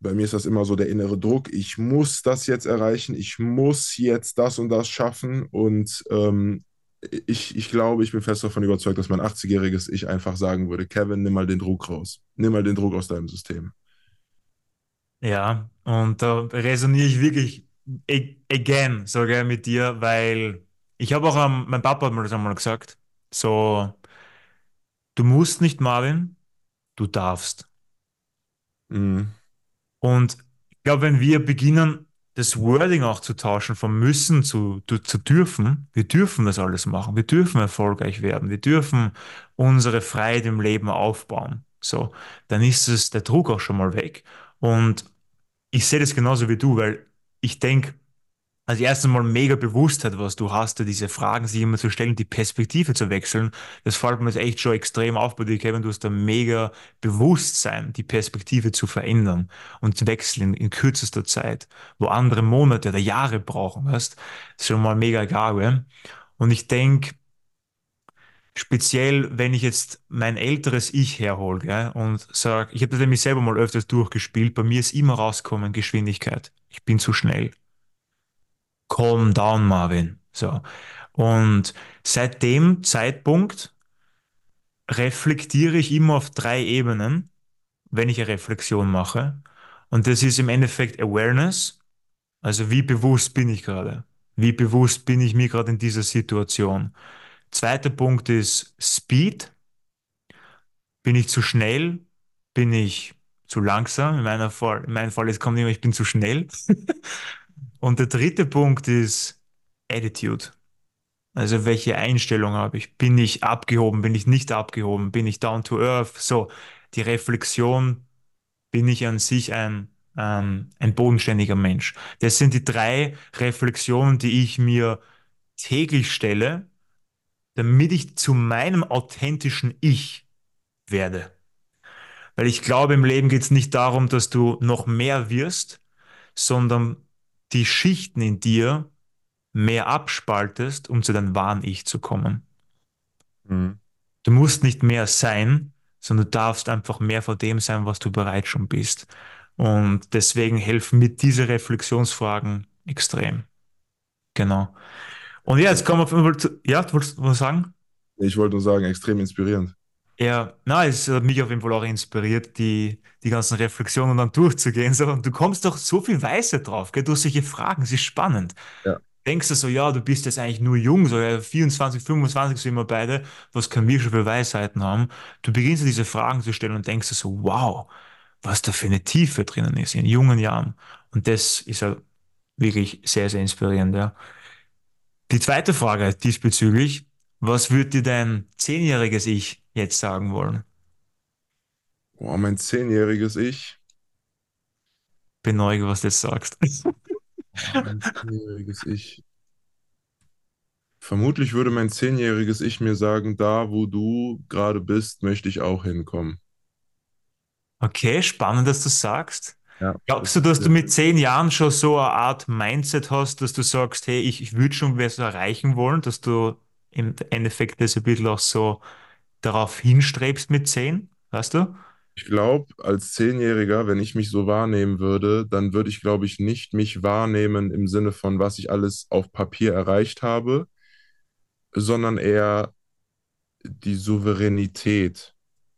Bei mir ist das immer so der innere Druck. Ich muss das jetzt erreichen. Ich muss jetzt das und das schaffen. Und ähm, ich, ich glaube, ich bin fest davon überzeugt, dass mein 80-jähriges Ich einfach sagen würde: Kevin, nimm mal den Druck raus. Nimm mal den Druck aus deinem System. Ja, und da resoniere ich wirklich again sogar mit dir, weil ich habe auch, mein Papa hat mir das einmal gesagt, so, du musst nicht, Marvin, du darfst. Mhm. Und ich glaube, wenn wir beginnen, das Wording auch zu tauschen, vom müssen zu, zu, zu dürfen. Wir dürfen das alles machen. Wir dürfen erfolgreich werden. Wir dürfen unsere Freiheit im Leben aufbauen. So, dann ist es der Druck auch schon mal weg. Und ich sehe das genauso wie du, weil ich denke, als erstes Mal mega Bewusstheit, was du hast, diese Fragen sich immer zu stellen, die Perspektive zu wechseln. Das fällt mir jetzt echt schon extrem auf bei dir, Kevin. Du hast da mega Bewusstsein, die Perspektive zu verändern und zu wechseln in kürzester Zeit, wo andere Monate oder Jahre brauchen, weißt? Das ist schon mal mega Gabe. Und ich denke, speziell, wenn ich jetzt mein älteres Ich herhole gell, und sage, ich habe das nämlich selber mal öfters durchgespielt, bei mir ist immer rauskommen Geschwindigkeit. Ich bin zu schnell calm down, Marvin. So. Und seit dem Zeitpunkt reflektiere ich immer auf drei Ebenen, wenn ich eine Reflexion mache. Und das ist im Endeffekt Awareness. Also wie bewusst bin ich gerade? Wie bewusst bin ich mir gerade in dieser Situation? Zweiter Punkt ist Speed. Bin ich zu schnell? Bin ich zu langsam? In, meiner Fall, in meinem Fall, es kommt immer, ich bin zu schnell. Und der dritte Punkt ist Attitude. Also welche Einstellung habe ich? Bin ich abgehoben? Bin ich nicht abgehoben? Bin ich down to earth? So, die Reflexion, bin ich an sich ein, ähm, ein bodenständiger Mensch? Das sind die drei Reflexionen, die ich mir täglich stelle, damit ich zu meinem authentischen Ich werde. Weil ich glaube, im Leben geht es nicht darum, dass du noch mehr wirst, sondern die Schichten in dir mehr abspaltest, um zu deinem wahren Ich zu kommen. Mhm. Du musst nicht mehr sein, sondern du darfst einfach mehr von dem sein, was du bereits schon bist. Und deswegen helfen mir diese Reflexionsfragen extrem. Genau. Und ja, jetzt kommen wir zu, ja, du wolltest was sagen? Ich wollte nur sagen, extrem inspirierend. Ja, na, es hat mich auf jeden Fall auch inspiriert, die, die ganzen Reflexionen dann durchzugehen. So, und du kommst doch so viel Weise drauf, gell? Du hast solche Fragen, es ist spannend. Ja. Denkst du so, ja, du bist jetzt eigentlich nur jung, so ja, 24, 25 sind wir beide, was können wir schon für Weisheiten haben? Du beginnst diese Fragen zu stellen und denkst so, wow, was da für eine Tiefe drinnen ist in jungen Jahren. Und das ist ja wirklich sehr, sehr inspirierend, ja. Die zweite Frage diesbezüglich, was würde dir dein zehnjähriges Ich jetzt sagen wollen? Boah, mein zehnjähriges Ich. Bin neugierig, was du jetzt sagst. mein zehnjähriges Ich. Vermutlich würde mein zehnjähriges Ich mir sagen, da wo du gerade bist, möchte ich auch hinkommen. Okay, spannend, dass du sagst. Ja, Glaubst du, dass du mit zehn Jahren schon so eine Art Mindset hast, dass du sagst, hey, ich, ich würde schon was erreichen wollen, dass du im Endeffekt das ein bisschen auch so darauf hinstrebst mit zehn, weißt du? Ich glaube, als Zehnjähriger, wenn ich mich so wahrnehmen würde, dann würde ich, glaube ich, nicht mich wahrnehmen im Sinne von, was ich alles auf Papier erreicht habe, sondern eher die Souveränität,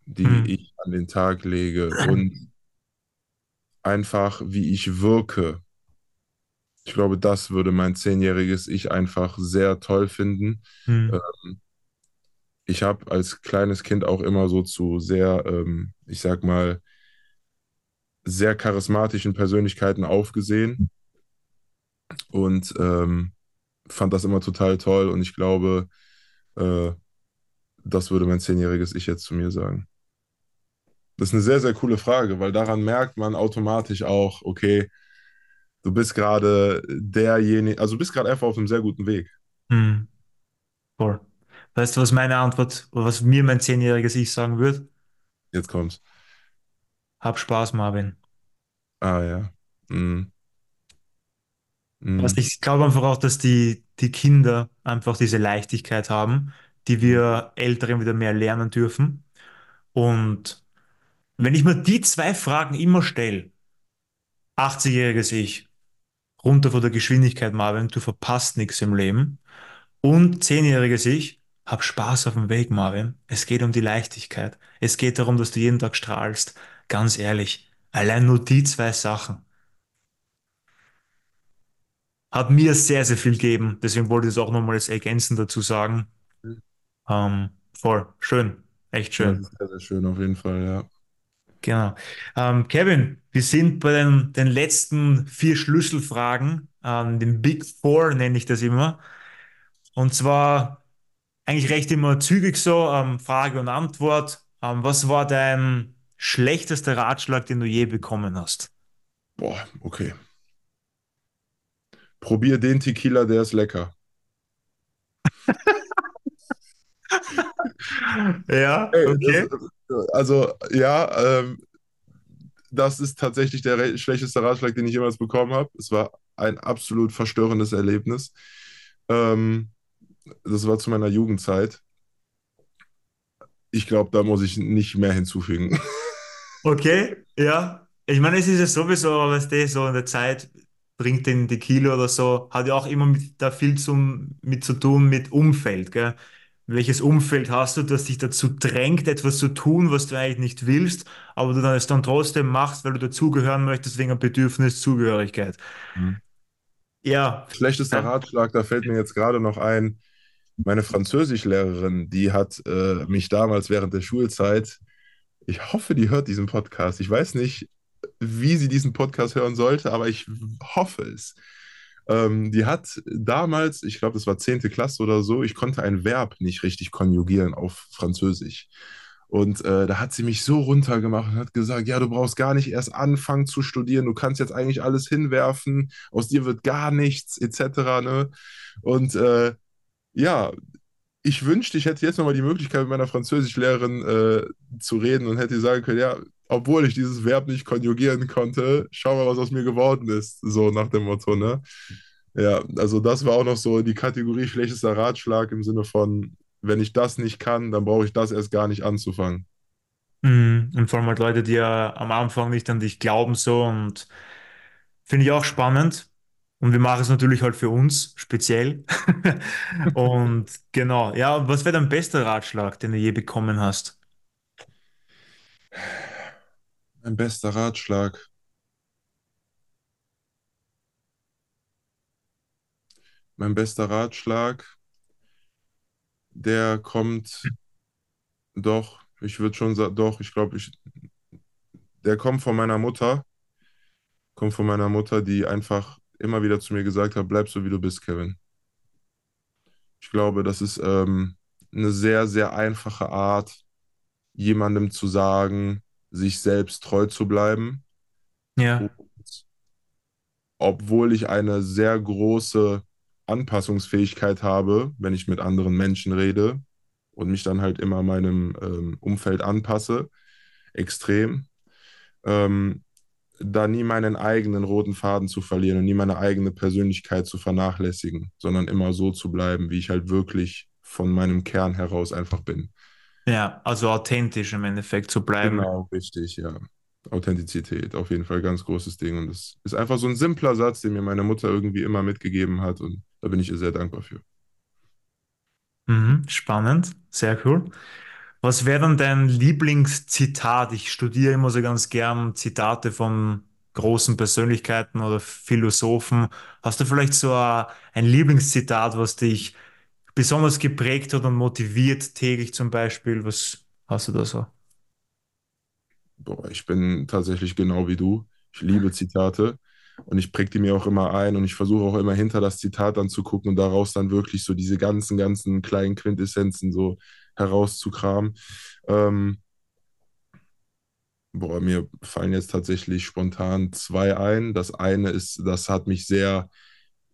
die hm. ich an den Tag lege und einfach, wie ich wirke. Ich glaube, das würde mein zehnjähriges Ich einfach sehr toll finden. Hm. Ähm, ich habe als kleines Kind auch immer so zu sehr, ähm, ich sag mal, sehr charismatischen Persönlichkeiten aufgesehen und ähm, fand das immer total toll. Und ich glaube, äh, das würde mein zehnjähriges Ich jetzt zu mir sagen. Das ist eine sehr, sehr coole Frage, weil daran merkt man automatisch auch, okay, du bist gerade derjenige, also du bist gerade einfach auf einem sehr guten Weg. Hm. Voll. Weißt du, was meine Antwort, was mir mein zehnjähriges Ich sagen würde? Jetzt kommt's. Hab Spaß, Marvin. Ah ja. Mm. Mm. ich glaube einfach auch, dass die, die Kinder einfach diese Leichtigkeit haben, die wir Älteren wieder mehr lernen dürfen. Und wenn ich mir die zwei Fragen immer stelle, 80-jähriges Ich, runter von der Geschwindigkeit, Marvin, du verpasst nichts im Leben. Und 10-jähriges Ich, hab Spaß auf dem Weg, Marvin. Es geht um die Leichtigkeit. Es geht darum, dass du jeden Tag strahlst. Ganz ehrlich, allein nur die zwei Sachen hat mir sehr, sehr viel gegeben. Deswegen wollte ich es auch nochmal als ergänzend dazu sagen. Ähm, voll, schön, echt schön. Sehr, sehr schön auf jeden Fall, ja. Genau. Ähm, Kevin, wir sind bei den, den letzten vier Schlüsselfragen, ähm, den Big Four nenne ich das immer. Und zwar eigentlich recht immer zügig so, ähm, Frage und Antwort. Ähm, was war dein schlechtester Ratschlag, den du je bekommen hast? Boah, okay. Probier den Tequila, der ist lecker. ja, okay. Also, ja, ähm, das ist tatsächlich der schlechteste Ratschlag, den ich jemals bekommen habe. Es war ein absolut verstörendes Erlebnis. Ähm, das war zu meiner Jugendzeit. Ich glaube, da muss ich nicht mehr hinzufügen. Okay, ja. Ich meine, es ist ja sowieso, was du, so in der Zeit bringt den die Kilo oder so, hat ja auch immer mit, da viel zum, mit zu tun mit Umfeld, gell? Welches Umfeld hast du, das dich dazu drängt, etwas zu tun, was du eigentlich nicht willst, aber du dann es dann trotzdem machst, weil du dazugehören möchtest, wegen einem Bedürfnis, Zugehörigkeit. Mhm. Ja. Schlechtester. Ratschlag, da fällt mir jetzt gerade noch ein, meine Französischlehrerin, die hat äh, mich damals während der Schulzeit, ich hoffe, die hört diesen Podcast. Ich weiß nicht, wie sie diesen Podcast hören sollte, aber ich hoffe es. Ähm, die hat damals, ich glaube, das war 10. Klasse oder so, ich konnte ein Verb nicht richtig konjugieren auf Französisch. Und äh, da hat sie mich so runtergemacht und hat gesagt, ja, du brauchst gar nicht erst anfangen zu studieren, du kannst jetzt eigentlich alles hinwerfen, aus dir wird gar nichts, etc. Ne? Und äh, ja, ich wünschte, ich hätte jetzt nochmal die Möglichkeit, mit meiner Französischlehrerin äh, zu reden und hätte sagen können, ja, obwohl ich dieses Verb nicht konjugieren konnte, schau mal, was aus mir geworden ist. So nach dem Motto, ne? Ja, also das war auch noch so die Kategorie schlechtester Ratschlag im Sinne von, wenn ich das nicht kann, dann brauche ich das erst gar nicht anzufangen. Mhm. Und vor allem halt Leute, die ja am Anfang nicht an dich glauben, so und finde ich auch spannend. Und wir machen es natürlich halt für uns speziell. und genau, ja, was wäre dein bester Ratschlag, den du je bekommen hast? Mein bester Ratschlag. Mein bester Ratschlag, der kommt doch, ich würde schon sagen, doch, ich glaube, ich, der kommt von meiner Mutter. Kommt von meiner Mutter, die einfach immer wieder zu mir gesagt hat, bleib so wie du bist, Kevin. Ich glaube, das ist ähm, eine sehr, sehr einfache Art, jemandem zu sagen, sich selbst treu zu bleiben. Ja. Und obwohl ich eine sehr große Anpassungsfähigkeit habe, wenn ich mit anderen Menschen rede und mich dann halt immer meinem ähm, Umfeld anpasse, extrem, ähm, da nie meinen eigenen roten Faden zu verlieren und nie meine eigene Persönlichkeit zu vernachlässigen, sondern immer so zu bleiben, wie ich halt wirklich von meinem Kern heraus einfach bin. Ja, also authentisch im Endeffekt zu bleiben. Genau, richtig, ja. Authentizität, auf jeden Fall ganz großes Ding. Und das ist einfach so ein simpler Satz, den mir meine Mutter irgendwie immer mitgegeben hat. Und da bin ich ihr sehr dankbar für. Mhm, spannend, sehr cool. Was wäre dann dein Lieblingszitat? Ich studiere immer so ganz gern Zitate von großen Persönlichkeiten oder Philosophen. Hast du vielleicht so ein Lieblingszitat, was dich besonders geprägt hat und motiviert täglich zum Beispiel? Was hast du da so? Boah, ich bin tatsächlich genau wie du. Ich liebe Zitate und ich präge die mir auch immer ein und ich versuche auch immer hinter das Zitat dann zu gucken und daraus dann wirklich so diese ganzen, ganzen kleinen Quintessenzen so herauszukramen. Ähm, boah, mir fallen jetzt tatsächlich spontan zwei ein. Das eine ist, das hat mich sehr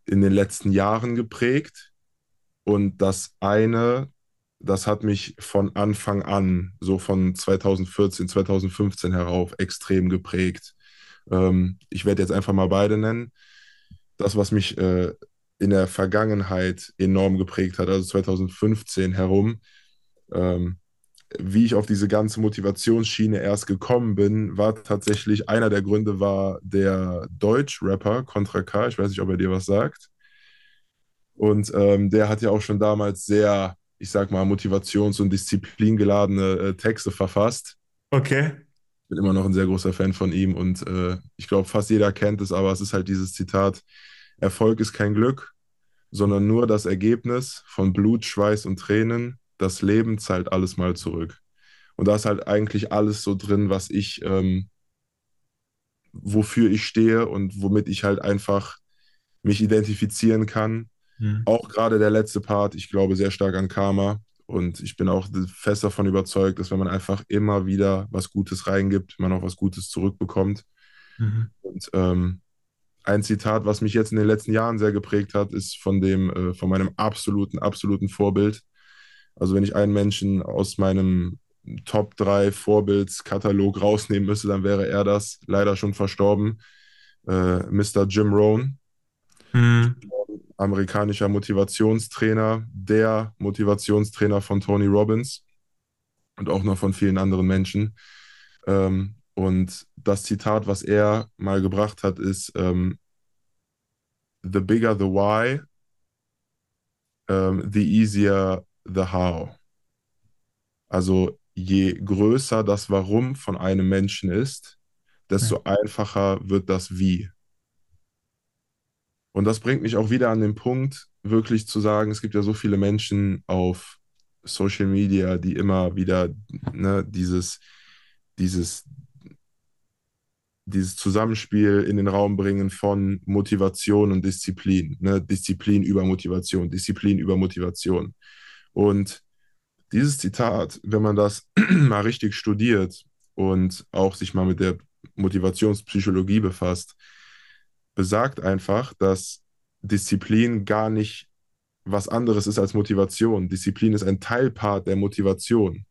in den letzten Jahren geprägt. Und das eine, das hat mich von Anfang an, so von 2014, 2015 herauf, extrem geprägt. Ähm, ich werde jetzt einfach mal beide nennen. Das, was mich äh, in der Vergangenheit enorm geprägt hat, also 2015 herum, ähm, wie ich auf diese ganze Motivationsschiene erst gekommen bin, war tatsächlich einer der Gründe war der Deutsch-Rapper Contra K. Ich weiß nicht, ob er dir was sagt. Und ähm, der hat ja auch schon damals sehr, ich sag mal, motivations- und disziplingeladene äh, Texte verfasst. Okay. Ich bin immer noch ein sehr großer Fan von ihm und äh, ich glaube, fast jeder kennt es, aber es ist halt dieses Zitat: Erfolg ist kein Glück, sondern nur das Ergebnis von Blut, Schweiß und Tränen. Das Leben zahlt alles mal zurück. Und da ist halt eigentlich alles so drin, was ich, ähm, wofür ich stehe und womit ich halt einfach mich identifizieren kann. Mhm. Auch gerade der letzte Part, ich glaube sehr stark an Karma. Und ich bin auch fest davon überzeugt, dass wenn man einfach immer wieder was Gutes reingibt, man auch was Gutes zurückbekommt. Mhm. Und ähm, ein Zitat, was mich jetzt in den letzten Jahren sehr geprägt hat, ist von dem, äh, von meinem absoluten, absoluten Vorbild. Also wenn ich einen Menschen aus meinem Top 3 Vorbildskatalog rausnehmen müsste, dann wäre er das, leider schon verstorben, äh, Mr. Jim Rohn. Mhm. Amerikanischer Motivationstrainer, der Motivationstrainer von Tony Robbins und auch noch von vielen anderen Menschen. Ähm, und das Zitat, was er mal gebracht hat, ist: ähm, The bigger the why, um, the easier the how. Also je größer das Warum von einem Menschen ist, desto ja. einfacher wird das Wie. Und das bringt mich auch wieder an den Punkt, wirklich zu sagen, es gibt ja so viele Menschen auf Social Media, die immer wieder ne, dieses, dieses, dieses Zusammenspiel in den Raum bringen von Motivation und Disziplin. Ne? Disziplin über Motivation, Disziplin über Motivation. Und dieses Zitat, wenn man das mal richtig studiert und auch sich mal mit der Motivationspsychologie befasst, besagt einfach, dass Disziplin gar nicht was anderes ist als Motivation. Disziplin ist ein Teilpart der Motivation.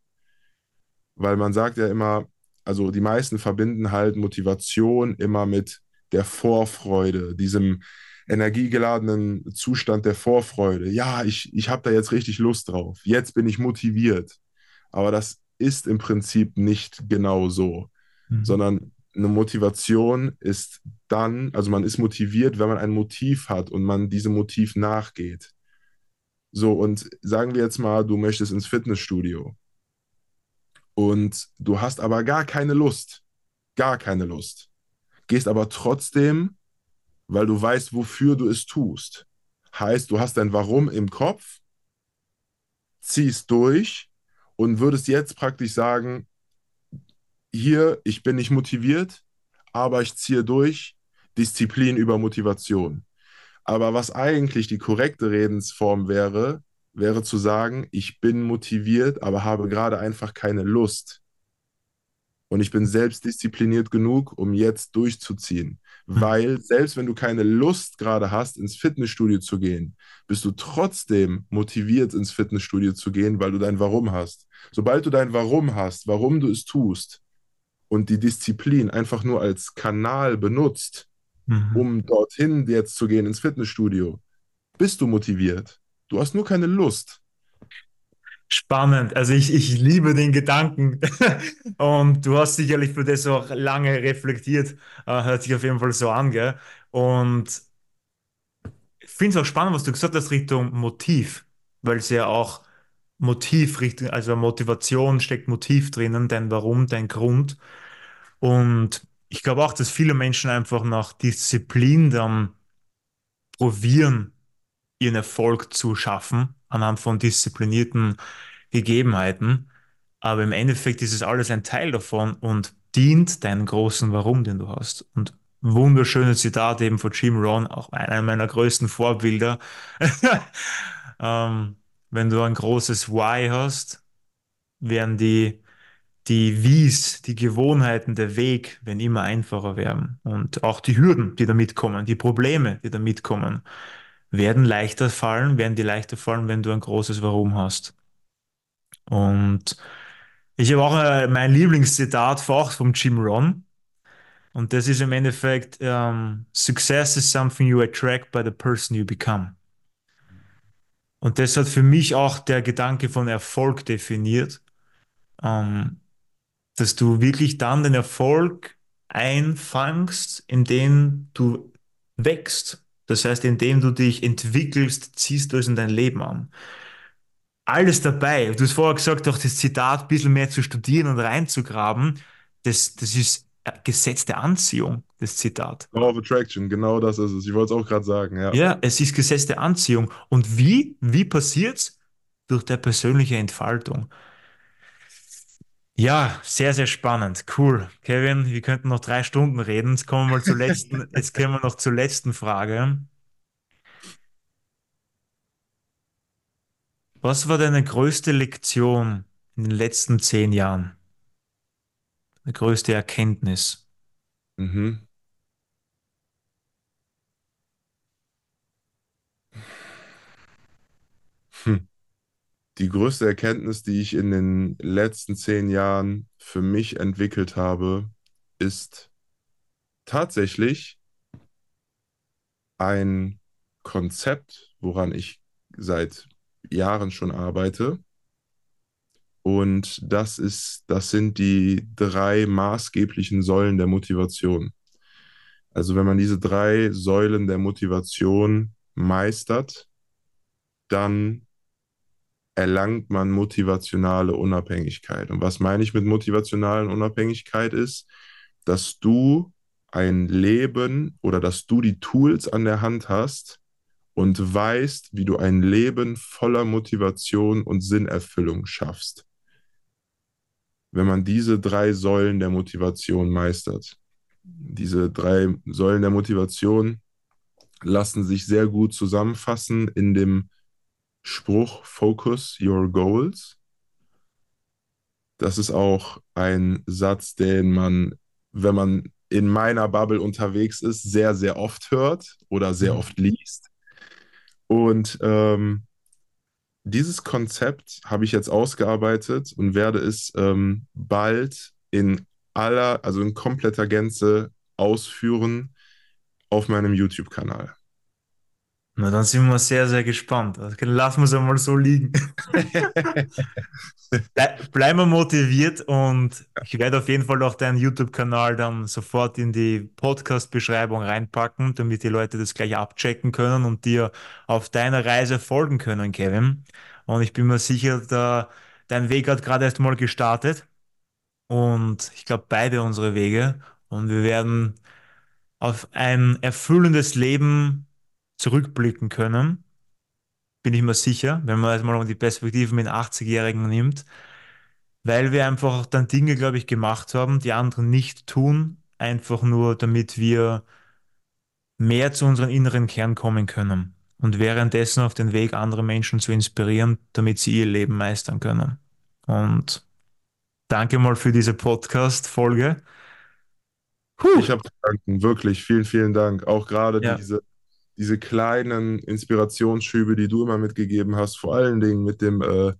Weil man sagt ja immer, also die meisten verbinden halt Motivation immer mit der Vorfreude, diesem energiegeladenen Zustand der Vorfreude. Ja, ich, ich habe da jetzt richtig Lust drauf. Jetzt bin ich motiviert. Aber das ist im Prinzip nicht genau so, mhm. sondern eine Motivation ist dann, also man ist motiviert, wenn man ein Motiv hat und man diesem Motiv nachgeht. So, und sagen wir jetzt mal, du möchtest ins Fitnessstudio und du hast aber gar keine Lust, gar keine Lust, gehst aber trotzdem, weil du weißt, wofür du es tust. Heißt, du hast dein Warum im Kopf, ziehst durch und würdest jetzt praktisch sagen, hier, ich bin nicht motiviert, aber ich ziehe durch, Disziplin über Motivation. Aber was eigentlich die korrekte Redensform wäre, wäre zu sagen, ich bin motiviert, aber habe gerade einfach keine Lust. Und ich bin selbst diszipliniert genug, um jetzt durchzuziehen. Mhm. Weil selbst wenn du keine Lust gerade hast, ins Fitnessstudio zu gehen, bist du trotzdem motiviert, ins Fitnessstudio zu gehen, weil du dein Warum hast. Sobald du dein Warum hast, warum du es tust und die Disziplin einfach nur als Kanal benutzt, mhm. um dorthin jetzt zu gehen ins Fitnessstudio, bist du motiviert. Du hast nur keine Lust. Spannend. Also ich, ich liebe den Gedanken. Und du hast sicherlich für das auch lange reflektiert. Äh, hört sich auf jeden Fall so an, gell? Und ich finde es auch spannend, was du gesagt hast Richtung Motiv, weil es ja auch Motiv, also Motivation steckt Motiv drinnen, dein Warum, dein Grund. Und ich glaube auch, dass viele Menschen einfach nach Disziplin dann probieren, ihren Erfolg zu schaffen, anhand von disziplinierten Gegebenheiten. Aber im Endeffekt ist es alles ein Teil davon und dient deinem großen Warum, den du hast. Und wunderschönes Zitat eben von Jim Rohn, auch einer meiner größten Vorbilder. ähm, wenn du ein großes Why hast, werden die die Wies, die Gewohnheiten, der Weg werden immer einfacher werden. Und auch die Hürden, die da mitkommen, die Probleme, die da mitkommen, werden leichter fallen, werden die leichter fallen, wenn du ein großes Warum hast. Und ich habe auch äh, mein Lieblingszitat auch vom Jim Ron. Und das ist im Endeffekt, um, ähm, Success is something you attract by the person you become. Und das hat für mich auch der Gedanke von Erfolg definiert. Ähm, dass du wirklich dann den Erfolg einfangst, indem du wächst. Das heißt, indem du dich entwickelst, ziehst du es in dein Leben an. Alles dabei. Du hast vorher gesagt, auch das Zitat ein bisschen mehr zu studieren und reinzugraben. Das, das ist Gesetz der Anziehung, das Zitat. Law of Attraction, genau das ist es. Ich wollte es auch gerade sagen, ja. Ja, es ist Gesetz der Anziehung. Und wie? Wie passiert's? Durch der persönliche Entfaltung Ja, sehr, sehr spannend. Cool. Kevin, wir könnten noch drei Stunden reden. Jetzt kommen wir mal zur letzten, jetzt kommen wir noch zur letzten Frage. Was war deine größte Lektion in den letzten zehn Jahren? Eine größte Erkenntnis? Mhm. Hm. Die größte Erkenntnis, die ich in den letzten zehn Jahren für mich entwickelt habe, ist tatsächlich ein Konzept, woran ich seit Jahren schon arbeite. Und das ist, das sind die drei maßgeblichen Säulen der Motivation. Also wenn man diese drei Säulen der Motivation meistert, dann erlangt man motivationale Unabhängigkeit. Und was meine ich mit motivationalen Unabhängigkeit ist, dass du ein Leben oder dass du die Tools an der Hand hast und weißt, wie du ein Leben voller Motivation und Sinnerfüllung schaffst. Wenn man diese drei Säulen der Motivation meistert. Diese drei Säulen der Motivation lassen sich sehr gut zusammenfassen in dem Spruch Focus Your Goals. Das ist auch ein Satz, den man, wenn man in meiner Bubble unterwegs ist, sehr, sehr oft hört oder sehr mhm. oft liest. Und ähm, dieses Konzept habe ich jetzt ausgearbeitet und werde es ähm, bald in aller, also in kompletter Gänze ausführen auf meinem YouTube-Kanal. Na, dann sind wir sehr, sehr gespannt. Lassen wir es einmal so liegen. Bleiben wir motiviert und ich werde auf jeden Fall auch deinen YouTube-Kanal dann sofort in die Podcast-Beschreibung reinpacken, damit die Leute das gleich abchecken können und dir auf deiner Reise folgen können, Kevin. Und ich bin mir sicher, da, dein Weg hat gerade erst mal gestartet und ich glaube beide unsere Wege und wir werden auf ein erfüllendes Leben zurückblicken können. Bin ich mir sicher, wenn man erstmal die Perspektive mit 80-Jährigen nimmt, weil wir einfach dann Dinge, glaube ich, gemacht haben, die anderen nicht tun, einfach nur damit wir mehr zu unserem inneren Kern kommen können und währenddessen auf den Weg andere Menschen zu inspirieren, damit sie ihr Leben meistern können. Und danke mal für diese Podcast-Folge. Ich habe danken, wirklich. Vielen, vielen Dank. Auch gerade ja. diese diese kleinen Inspirationsschübe, die du immer mitgegeben hast, vor allen Dingen mit dem, äh,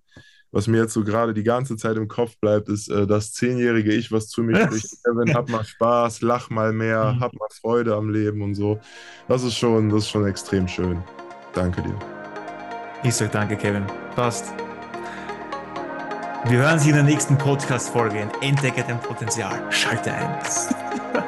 was mir jetzt so gerade die ganze Zeit im Kopf bleibt, ist äh, das zehnjährige Ich, was zu mir spricht. Kevin, hab mal Spaß, lach mal mehr, mhm. hab mal Freude am Leben und so. Das ist schon, das ist schon extrem schön. Danke dir. Ich sag danke, Kevin. Passt. Wir hören Sie in der nächsten Podcast-Folge. Entdecke dein Potenzial. Schalte ein.